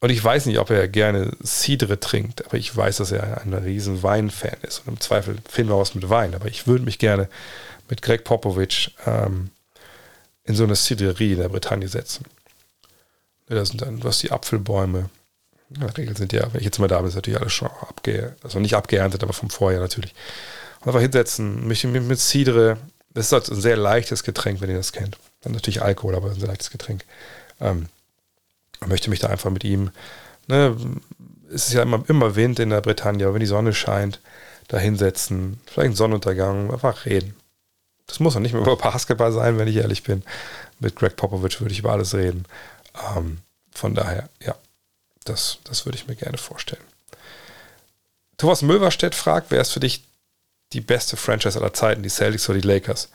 und ich weiß nicht, ob er gerne Cidre trinkt, aber ich weiß, dass er ein, ein riesen Weinfan ist und im Zweifel finden wir was mit Wein, aber ich würde mich gerne mit Greg Popovich ähm, in so eine Cidrerie in der Bretagne setzen. Da sind dann, was die Apfelbäume. In der Regel sind ja, wenn ich jetzt mal da bin, ist natürlich alles schon abge, also nicht abgeerntet, aber vom Vorjahr natürlich. Und einfach hinsetzen, mich mit, mit Cidre, das ist halt ein sehr leichtes Getränk, wenn ihr das kennt. Dann natürlich Alkohol, aber ein sehr leichtes Getränk. Ähm, möchte mich da einfach mit ihm, ne, es ist ja immer, immer Wind in der Bretagne, aber wenn die Sonne scheint, da hinsetzen, vielleicht ein Sonnenuntergang, einfach reden. Das muss auch nicht mehr über Basketball sein, wenn ich ehrlich bin. Mit Greg Popovich würde ich über alles reden. Ähm, von daher, ja, das, das würde ich mir gerne vorstellen. Thomas Möverstedt fragt, wer ist für dich die beste Franchise aller Zeiten, die Celtics oder die Lakers?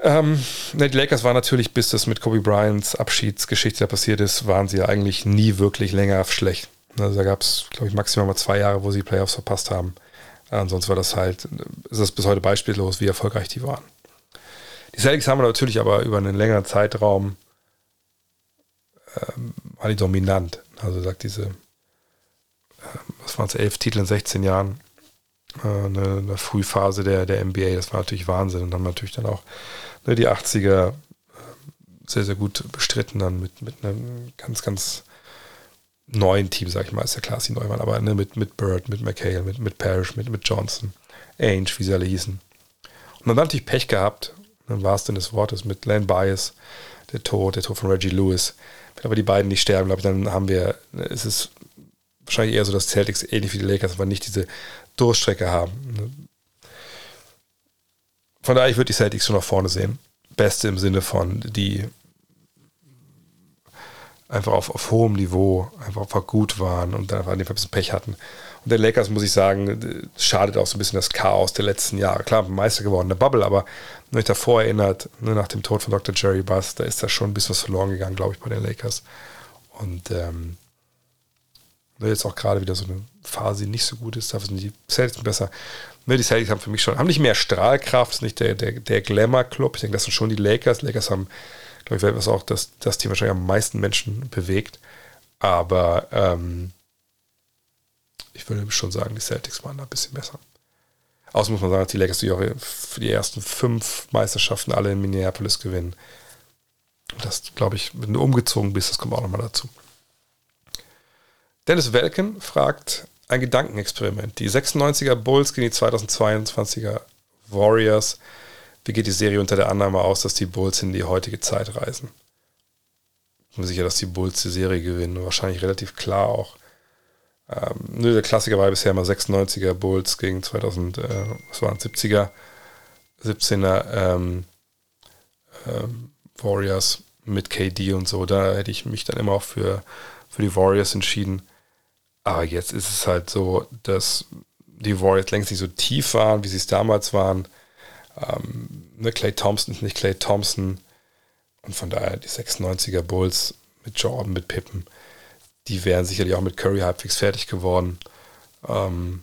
Ähm, die Lakers waren natürlich, bis das mit Kobe Bryants Abschiedsgeschichte da passiert ist, waren sie ja eigentlich nie wirklich länger schlecht. Also da gab es, glaube ich, maximal mal zwei Jahre, wo sie Playoffs verpasst haben. Ansonsten war das halt, ist das bis heute beispiellos, wie erfolgreich die waren. Die Celtics haben natürlich aber über einen längeren Zeitraum ähm, war die dominant. Also sagt diese, äh, was waren es, elf Titel in 16 Jahren, äh, eine, eine, Frühphase der, der NBA, das war natürlich Wahnsinn. Und dann natürlich dann auch ne, die 80er äh, sehr, sehr gut bestritten, dann mit, mit einem ganz, ganz neuen Team, sag ich mal, ist ja klar, sie neu waren, aber ne, mit, mit Bird, mit McHale, mit, mit Parrish, mit, mit Johnson, Ainge, wie sie alle hießen. Und dann natürlich Pech gehabt, dann war es denn des Wortes, mit Len Bias, der Tod, der Tod von Reggie Lewis. Wenn aber die beiden nicht sterben, glaube ich, dann haben wir, es ist wahrscheinlich eher so, dass Celtics ähnlich wie die Lakers aber nicht diese Durchstrecke haben. Von daher, ich würde die Celtics schon nach vorne sehen. Beste im Sinne von, die einfach auf, auf hohem Niveau einfach, einfach gut waren und dann einfach ein bisschen Pech hatten. Und den Lakers, muss ich sagen, schadet auch so ein bisschen das Chaos der letzten Jahre. Klar, Meister geworden, eine Bubble, aber wenn euch davor erinnert, ne, nach dem Tod von Dr. Jerry Buss, da ist da schon ein bisschen was verloren gegangen, glaube ich, bei den Lakers. Und ähm, ne, jetzt auch gerade wieder so eine Phase, die nicht so gut ist, dafür sind die Celtics besser. Ne, die Celtics haben für mich schon, haben nicht mehr Strahlkraft, ist nicht der, der, der Glamour-Club. Ich denke, das sind schon die Lakers. Lakers haben, glaube ich, was auch das, das Team wahrscheinlich am meisten Menschen bewegt. Aber ähm, ich würde schon sagen, die Celtics waren da ein bisschen besser. Außerdem muss man sagen, dass die Lakers die auch für die ersten fünf Meisterschaften alle in Minneapolis gewinnen. Das, glaube ich, wenn du umgezogen bist, das kommt auch nochmal dazu. Dennis Welken fragt ein Gedankenexperiment. Die 96er Bulls gegen die 2022er Warriors. Wie geht die Serie unter der Annahme aus, dass die Bulls in die heutige Zeit reisen? Ich bin sicher, dass die Bulls die Serie gewinnen. Wahrscheinlich relativ klar auch. Ähm, der Klassiker war bisher immer 96er Bulls gegen 2000, äh, was waren 70er, 17er ähm, ähm, Warriors mit KD und so. Da hätte ich mich dann immer auch für, für die Warriors entschieden. Aber jetzt ist es halt so, dass die Warriors längst nicht so tief waren, wie sie es damals waren. Ähm, ne, Clay Thompson ist nicht Clay Thompson. Und von daher die 96er Bulls mit Jordan, mit Pippen die wären sicherlich auch mit Curry halbwegs fertig geworden. Ähm,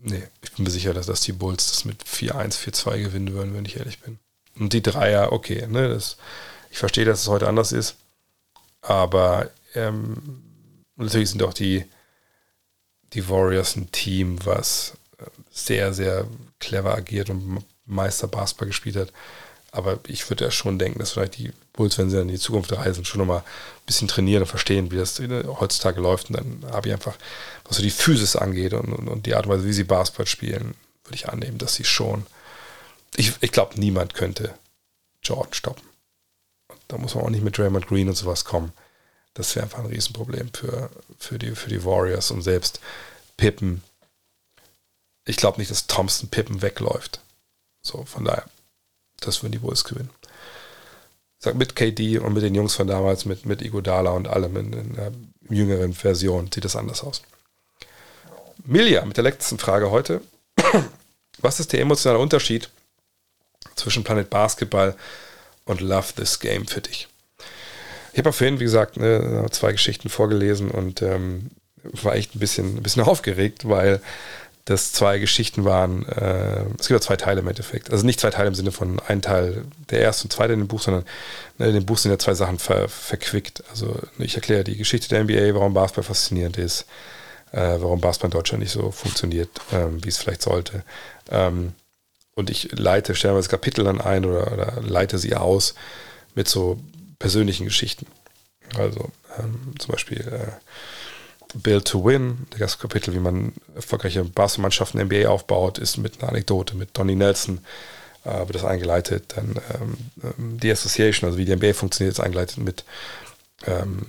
nee, ich bin mir sicher, dass, dass die Bulls das mit 4-1, 4-2 gewinnen würden, wenn ich ehrlich bin. Und die Dreier, okay, ne, das, ich verstehe, dass es heute anders ist, aber ähm, natürlich sind auch die, die Warriors ein Team, was sehr, sehr clever agiert und Meister Basketball gespielt hat. Aber ich würde ja schon denken, dass vielleicht die Bulls, wenn sie dann in die Zukunft reisen, schon nochmal ein bisschen trainieren und verstehen, wie das heutzutage läuft. Und dann habe ich einfach, was so die Physis angeht und, und, und die Art und Weise, wie sie Basketball spielen, würde ich annehmen, dass sie schon. Ich, ich glaube, niemand könnte Jordan stoppen. Da muss man auch nicht mit Draymond Green und sowas kommen. Das wäre einfach ein Riesenproblem für, für, die, für die Warriors und selbst Pippen. Ich glaube nicht, dass Thompson Pippen wegläuft. So, von daher das würden die Bulls gewinnen. Sag mit KD und mit den Jungs von damals, mit, mit Igodala und allem in, in der jüngeren Version sieht das anders aus. Milja mit der letzten Frage heute. Was ist der emotionale Unterschied zwischen Planet Basketball und Love This Game für dich? Ich habe vorhin, wie gesagt, ne, zwei Geschichten vorgelesen und ähm, war echt ein bisschen, ein bisschen aufgeregt, weil das zwei Geschichten waren. Äh, es gibt ja zwei Teile im Endeffekt. Also nicht zwei Teile im Sinne von ein Teil der erste und zweite in dem Buch, sondern ne, in dem Buch sind ja zwei Sachen ver, verquickt. Also ich erkläre die Geschichte der NBA, warum Basketball faszinierend ist, äh, warum Basketball in Deutschland nicht so funktioniert, ähm, wie es vielleicht sollte. Ähm, und ich leite stellenweise Kapitel dann ein oder, oder leite sie aus mit so persönlichen Geschichten. Also ähm, zum Beispiel äh, Build to Win, das Kapitel, wie man erfolgreiche Basketballmannschaften NBA aufbaut, ist mit einer Anekdote mit Donny Nelson, äh, wird das eingeleitet. Dann ähm, ähm die Association, also wie die NBA funktioniert, ist eingeleitet mit ähm,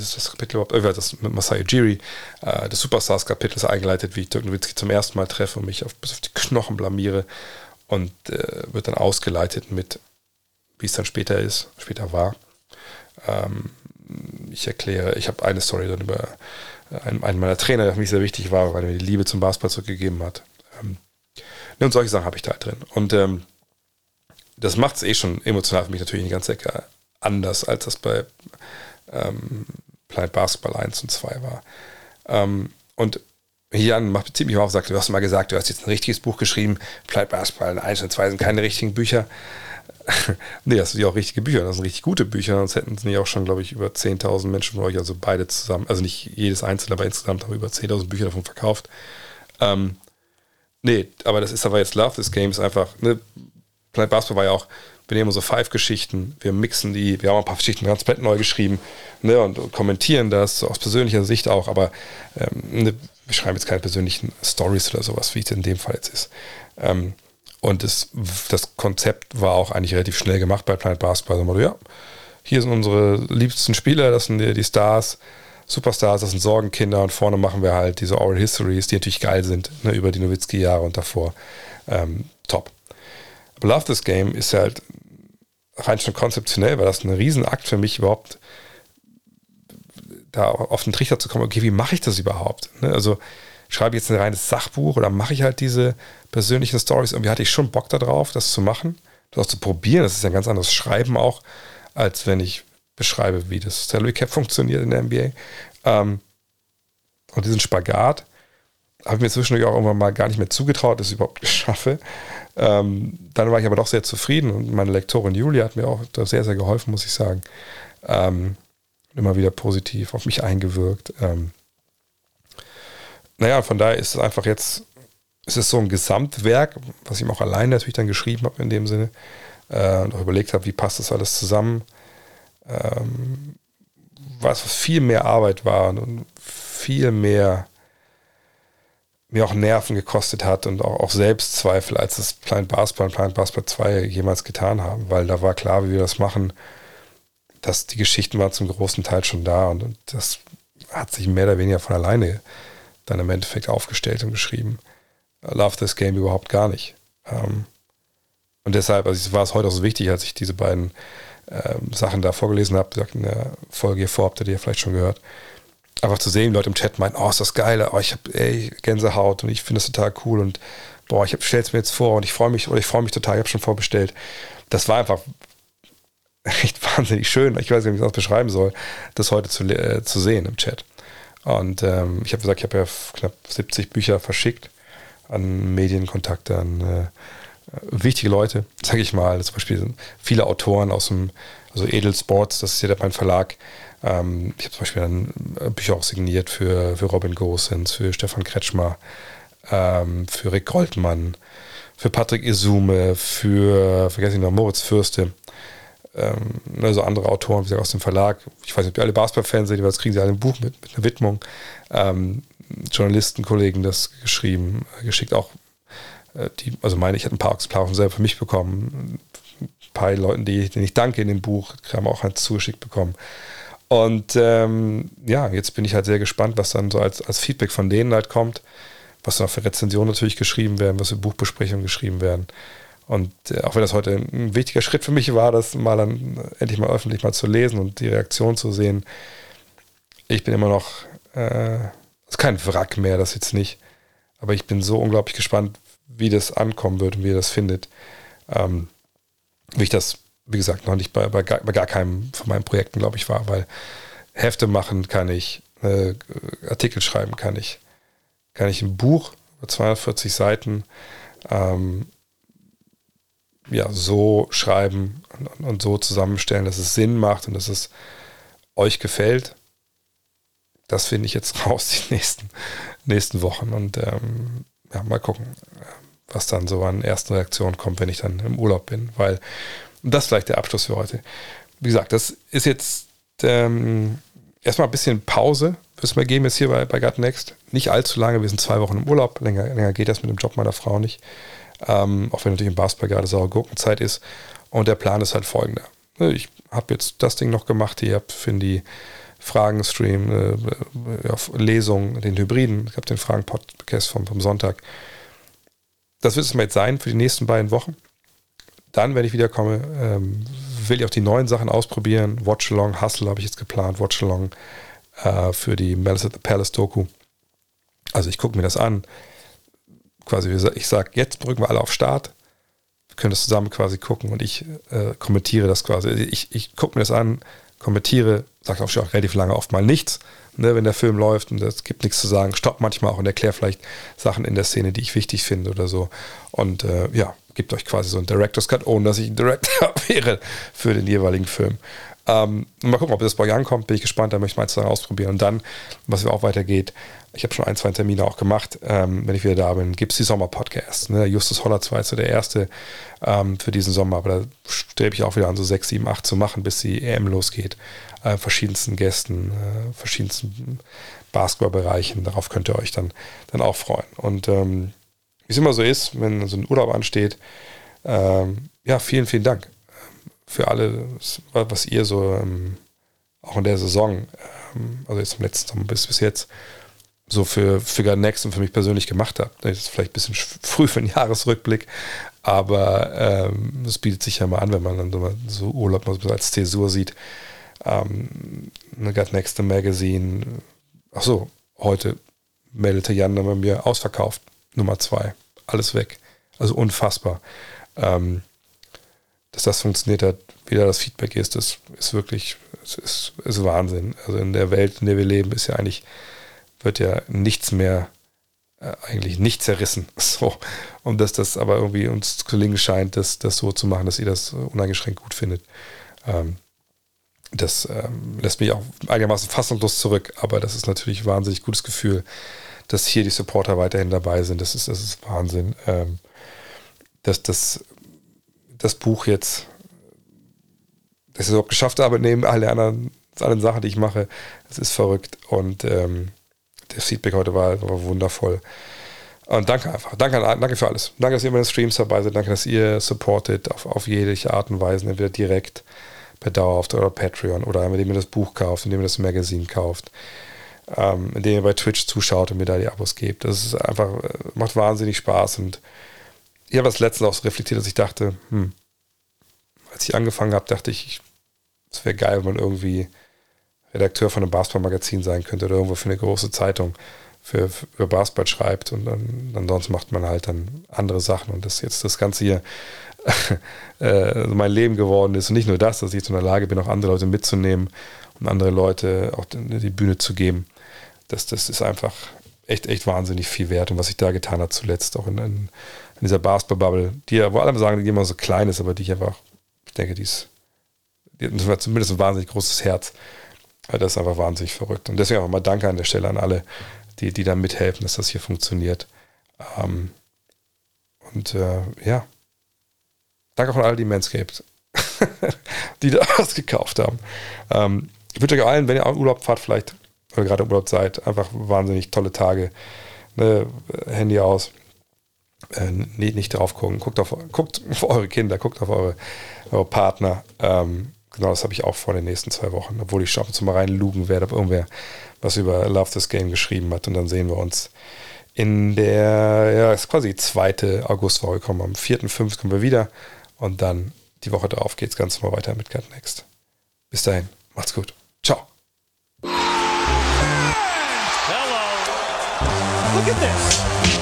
ist das Kapitel überhaupt, äh, das mit Masai Ujiri, äh, das Superstars-Kapitel ist eingeleitet, wie ich Dirk Nowitzki zum ersten Mal treffe und mich auf, bis auf die Knochen blamiere und äh, wird dann ausgeleitet mit, wie es dann später ist, später war. Ähm, ich erkläre, ich habe eine Story dann über einen, einen, meiner Trainer, der für mich sehr wichtig war, weil er mir die Liebe zum Basketball zurückgegeben hat. Ähm, und solche Sachen habe ich da drin. Und ähm, das macht es eh schon emotional für mich natürlich eine ganze Ecke anders, als das bei ähm, Planet Basketball 1 und 2 war. Ähm, und wenn hier an, macht ziemlich auf, sagt, du hast mal gesagt, du hast jetzt ein richtiges Buch geschrieben, bleibt Basketball, eins und zwei sind keine richtigen Bücher. nee, das sind ja auch richtige Bücher, das sind richtig gute Bücher, sonst hätten es nicht auch schon, glaube ich, über 10.000 Menschen von euch, also beide zusammen, also nicht jedes einzelne, aber insgesamt haben wir über 10.000 Bücher davon verkauft. Ähm, nee, aber das ist aber jetzt Love This Game, ist einfach, ne, Planet Basketball war ja auch, wir nehmen unsere Five-Geschichten, wir mixen die, wir haben ein paar Geschichten ganz komplett neu geschrieben ne, und, und, kommentieren das aus persönlicher Sicht auch, aber ähm, ne, wir schreiben jetzt keine persönlichen Stories oder sowas, wie es in dem Fall jetzt ist. Ähm, und das, das Konzept war auch eigentlich relativ schnell gemacht bei Planet Basketball. Also, ja, hier sind unsere liebsten Spieler, das sind die, Stars, Superstars, das sind Sorgenkinder und vorne machen wir halt diese Oral Histories, die natürlich geil sind, ne, über die Nowitzki-Jahre und davor. Ähm, top. Aber Love This Game ist halt rein schon konzeptionell, war das ein Riesenakt für mich überhaupt, da auf den Trichter zu kommen, okay, wie mache ich das überhaupt? Ne? Also schreibe ich jetzt ein reines Sachbuch oder mache ich halt diese persönlichen Stories? Irgendwie hatte ich schon Bock darauf, das zu machen, das auch zu probieren. Das ist ja ein ganz anderes Schreiben auch, als wenn ich beschreibe, wie das Salary Cap funktioniert in der NBA. Ähm, und diesen Spagat habe ich mir zwischendurch auch irgendwann mal gar nicht mehr zugetraut, dass ich überhaupt schaffe. Ähm, dann war ich aber doch sehr zufrieden und meine Lektorin Julia hat mir auch sehr, sehr geholfen, muss ich sagen. Ähm, immer wieder positiv auf mich eingewirkt. Ähm, naja, von daher ist es einfach jetzt, es ist so ein Gesamtwerk, was ich auch alleine natürlich dann geschrieben habe in dem Sinne äh, und auch überlegt habe, wie passt das alles zusammen. Ähm, was viel mehr Arbeit war und viel mehr mir auch Nerven gekostet hat und auch, auch Selbstzweifel, als das Planet Basketball und Planet Basketball 2 jemals getan haben, weil da war klar, wie wir das machen, dass die Geschichten waren zum großen Teil schon da und, und das hat sich mehr oder weniger von alleine dann im Endeffekt aufgestellt und geschrieben. Love this game überhaupt gar nicht. Ähm, und deshalb also war es heute auch so wichtig, als ich diese beiden ähm, Sachen da vorgelesen habe, in der Folge hier vor, habt ihr ja vielleicht schon gehört, einfach zu sehen, Leute im Chat meinen, oh, ist das geil, oh, ich habe Gänsehaut und ich finde das total cool und boah, ich stelle es mir jetzt vor und ich freue mich oder ich freue mich total, ich habe schon vorbestellt. Das war einfach echt wahnsinnig schön. Ich weiß nicht, wie ich das beschreiben soll, das heute zu, äh, zu sehen im Chat. Und ähm, ich habe gesagt, ich habe ja knapp 70 Bücher verschickt an Medienkontakte, an äh, wichtige Leute, sage ich mal. Zum Beispiel viele Autoren aus dem, also Edel Sports, das ist ja mein Verlag. Ähm, ich habe zum Beispiel dann äh, Bücher auch signiert für, für Robin Gosens, für Stefan Kretschmer, ähm, für Rick Goldmann, für Patrick Isume, für, vergesse ich noch, Moritz Fürste ähm, also andere Autoren, wie gesagt, aus dem Verlag. Ich weiß nicht, ob ihr alle Basketball-Fans seid, das kriegen sie alle ein Buch mit, mit einer Widmung. Ähm, Journalistenkollegen das geschrieben, geschickt auch. Äh, die, also meine, ich hatte ein paar Exemplare selber für mich bekommen. Ein paar Leuten, die, denen ich danke in dem Buch, haben auch eins zugeschickt bekommen. Und ähm, ja, jetzt bin ich halt sehr gespannt, was dann so als, als Feedback von denen halt kommt, was dann für Rezensionen natürlich geschrieben werden, was für Buchbesprechungen geschrieben werden. Und äh, auch wenn das heute ein wichtiger Schritt für mich war, das mal dann endlich mal öffentlich mal zu lesen und die Reaktion zu sehen, ich bin immer noch, äh, ist kein Wrack mehr, das jetzt nicht. Aber ich bin so unglaublich gespannt, wie das ankommen wird und wie ihr das findet. Ähm, wie ich das, wie gesagt, noch nicht bei, bei, gar, bei gar keinem von meinen Projekten, glaube ich, war, weil Hefte machen kann ich, äh, Artikel schreiben kann ich, kann ich ein Buch über 240 Seiten ähm, ja, so schreiben und, und, so zusammenstellen, dass es Sinn macht und dass es euch gefällt. Das finde ich jetzt raus die nächsten, nächsten Wochen und ähm, ja, mal gucken, was dann so an ersten Reaktionen kommt, wenn ich dann im Urlaub bin, weil das vielleicht der Abschluss für heute. Wie gesagt, das ist jetzt ähm, erstmal ein bisschen Pause, es mal geben jetzt hier bei, bei Gut Next. Nicht allzu lange, wir sind zwei Wochen im Urlaub, länger, länger geht das mit dem Job meiner Frau nicht. Ähm, auch wenn natürlich im Basketball gerade saure Gurkenzeit ist. Und der Plan ist halt folgender. Ich habe jetzt das Ding noch gemacht. Ich habe für die Fragen-Stream, äh, ja, Lesung, den Hybriden. Ich habe den Fragen-Podcast vom, vom Sonntag. Das wird es mal jetzt sein für die nächsten beiden Wochen. Dann, wenn ich wiederkomme, ähm, will ich auch die neuen Sachen ausprobieren. Watch-Along, Hustle habe ich jetzt geplant. Watch-Along äh, für die Malice at the Palace Doku. Also ich gucke mir das an quasi, ich sage, jetzt drücken wir alle auf Start, wir können das zusammen quasi gucken und ich äh, kommentiere das quasi. Ich, ich gucke mir das an, kommentiere, sage auch schon relativ lange oft mal nichts, ne, wenn der Film läuft und es gibt nichts zu sagen, stopp manchmal auch und erkläre vielleicht Sachen in der Szene, die ich wichtig finde oder so. Und äh, ja, gibt euch quasi so einen Director's Cut, ohne dass ich ein Director wäre für den jeweiligen Film. Ähm, mal gucken, ob das bei euch ankommt, bin ich gespannt, da möchte ich mal zwei ausprobieren. Und dann, was auch weitergeht, ich habe schon ein, zwei Termine auch gemacht, ähm, wenn ich wieder da bin, gibt es die Sommer-Podcasts. Ne? Justus Holler war jetzt so der erste ähm, für diesen Sommer, aber da strebe ich auch wieder an, so sechs, sieben, acht zu machen, bis die EM losgeht. Äh, verschiedensten Gästen, äh, verschiedensten Basketballbereichen, darauf könnt ihr euch dann, dann auch freuen. Und ähm, wie es immer so ist, wenn so ein Urlaub ansteht, ähm, ja, vielen, vielen Dank für alles, was ihr so ähm, auch in der Saison, ähm, also jetzt im letzten Sommer bis, bis jetzt, so für, God Next und für mich persönlich gemacht habt. Das ist vielleicht ein bisschen früh für einen Jahresrückblick, aber ähm, es bietet sich ja mal an, wenn man dann so, Urlaub mal so als Zäsur sieht. Ähm, eine God Next Magazine. Ach so, heute meldete Jan dann bei mir ausverkauft. Nummer zwei. Alles weg. Also unfassbar. Ähm, dass das funktioniert hat, wie da das Feedback ist, das ist wirklich, es ist, ist Wahnsinn. Also in der Welt, in der wir leben, ist ja eigentlich, wird ja nichts mehr, äh, eigentlich nicht zerrissen. So. Und dass das aber irgendwie uns gelingen scheint, das, das so zu machen, dass ihr das uneingeschränkt gut findet. Ähm, das ähm, lässt mich auch einigermaßen fassungslos zurück, aber das ist natürlich ein wahnsinnig gutes Gefühl, dass hier die Supporter weiterhin dabei sind. Das ist, das ist Wahnsinn. Ähm, dass das das Buch jetzt, dass ich überhaupt geschafft habe, neben alle anderen, allen Sachen, die ich mache, es ist verrückt. Und ähm, das Feedback heute war, war wundervoll. Und danke einfach. Danke, danke für alles. Danke, dass ihr in den Streams dabei seid. Danke, dass ihr supportet auf, auf jede Art und Weise, entweder direkt per Dauerhaft oder Patreon oder indem ihr das Buch kauft, indem ihr das Magazin kauft, ähm, indem ihr bei Twitch zuschaut und mir da die Abos gebt. Das ist einfach, äh, macht wahnsinnig Spaß und ich habe das letztens auch so reflektiert, dass ich dachte, hm, als ich angefangen habe, dachte ich, es wäre geil, wenn man irgendwie Redakteur von einem Basketball-Magazin sein könnte oder irgendwo für eine große Zeitung für, für Basketball schreibt und dann ansonsten macht man halt dann andere Sachen und das jetzt das Ganze hier äh, mein Leben geworden ist und nicht nur das, dass ich jetzt in der Lage bin, auch andere Leute mitzunehmen und andere Leute auch die Bühne zu geben. Das, das ist einfach echt, echt wahnsinnig viel wert und was ich da getan habe zuletzt auch in, in in dieser Basketball-Bubble, die ja, wo alle sagen, die immer so klein ist, aber die ich einfach, ich denke, die ist, die hat zumindest ein wahnsinnig großes Herz. Das ist einfach wahnsinnig verrückt. Und deswegen auch mal Danke an der Stelle an alle, die, die da mithelfen, dass das hier funktioniert. Ähm, und äh, ja, danke auch an alle, die Manscaped, die da was gekauft haben. Ähm, ich wünsche euch allen, wenn ihr auch Urlaub fahrt, vielleicht, oder gerade Urlaub seid, einfach wahnsinnig tolle Tage. Ne, Handy aus, äh, nee, nicht drauf gucken. Guckt auf, guckt auf eure Kinder, guckt auf eure, eure Partner. Ähm, genau, das habe ich auch vor den nächsten zwei Wochen, obwohl ich schon mal reinlugen werde, ob irgendwer was über Love This Game geschrieben hat. Und dann sehen wir uns in der, ja, ist quasi zweite Augustwoche kommen. Am 4., 5. kommen wir wieder. Und dann die Woche darauf geht es ganz normal weiter mit Cut Next. Bis dahin, macht's gut. Ciao. Look at this.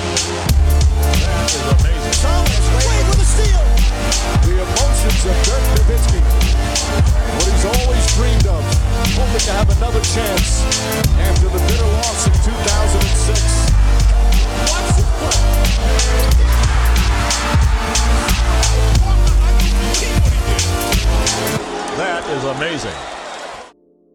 Is amazing. Thomas Wade with a steal. The emotions of Dirk Nowitzki. What he's always dreamed of. Hoping to have another chance after the bitter loss in 2006. Watch this play. That is amazing.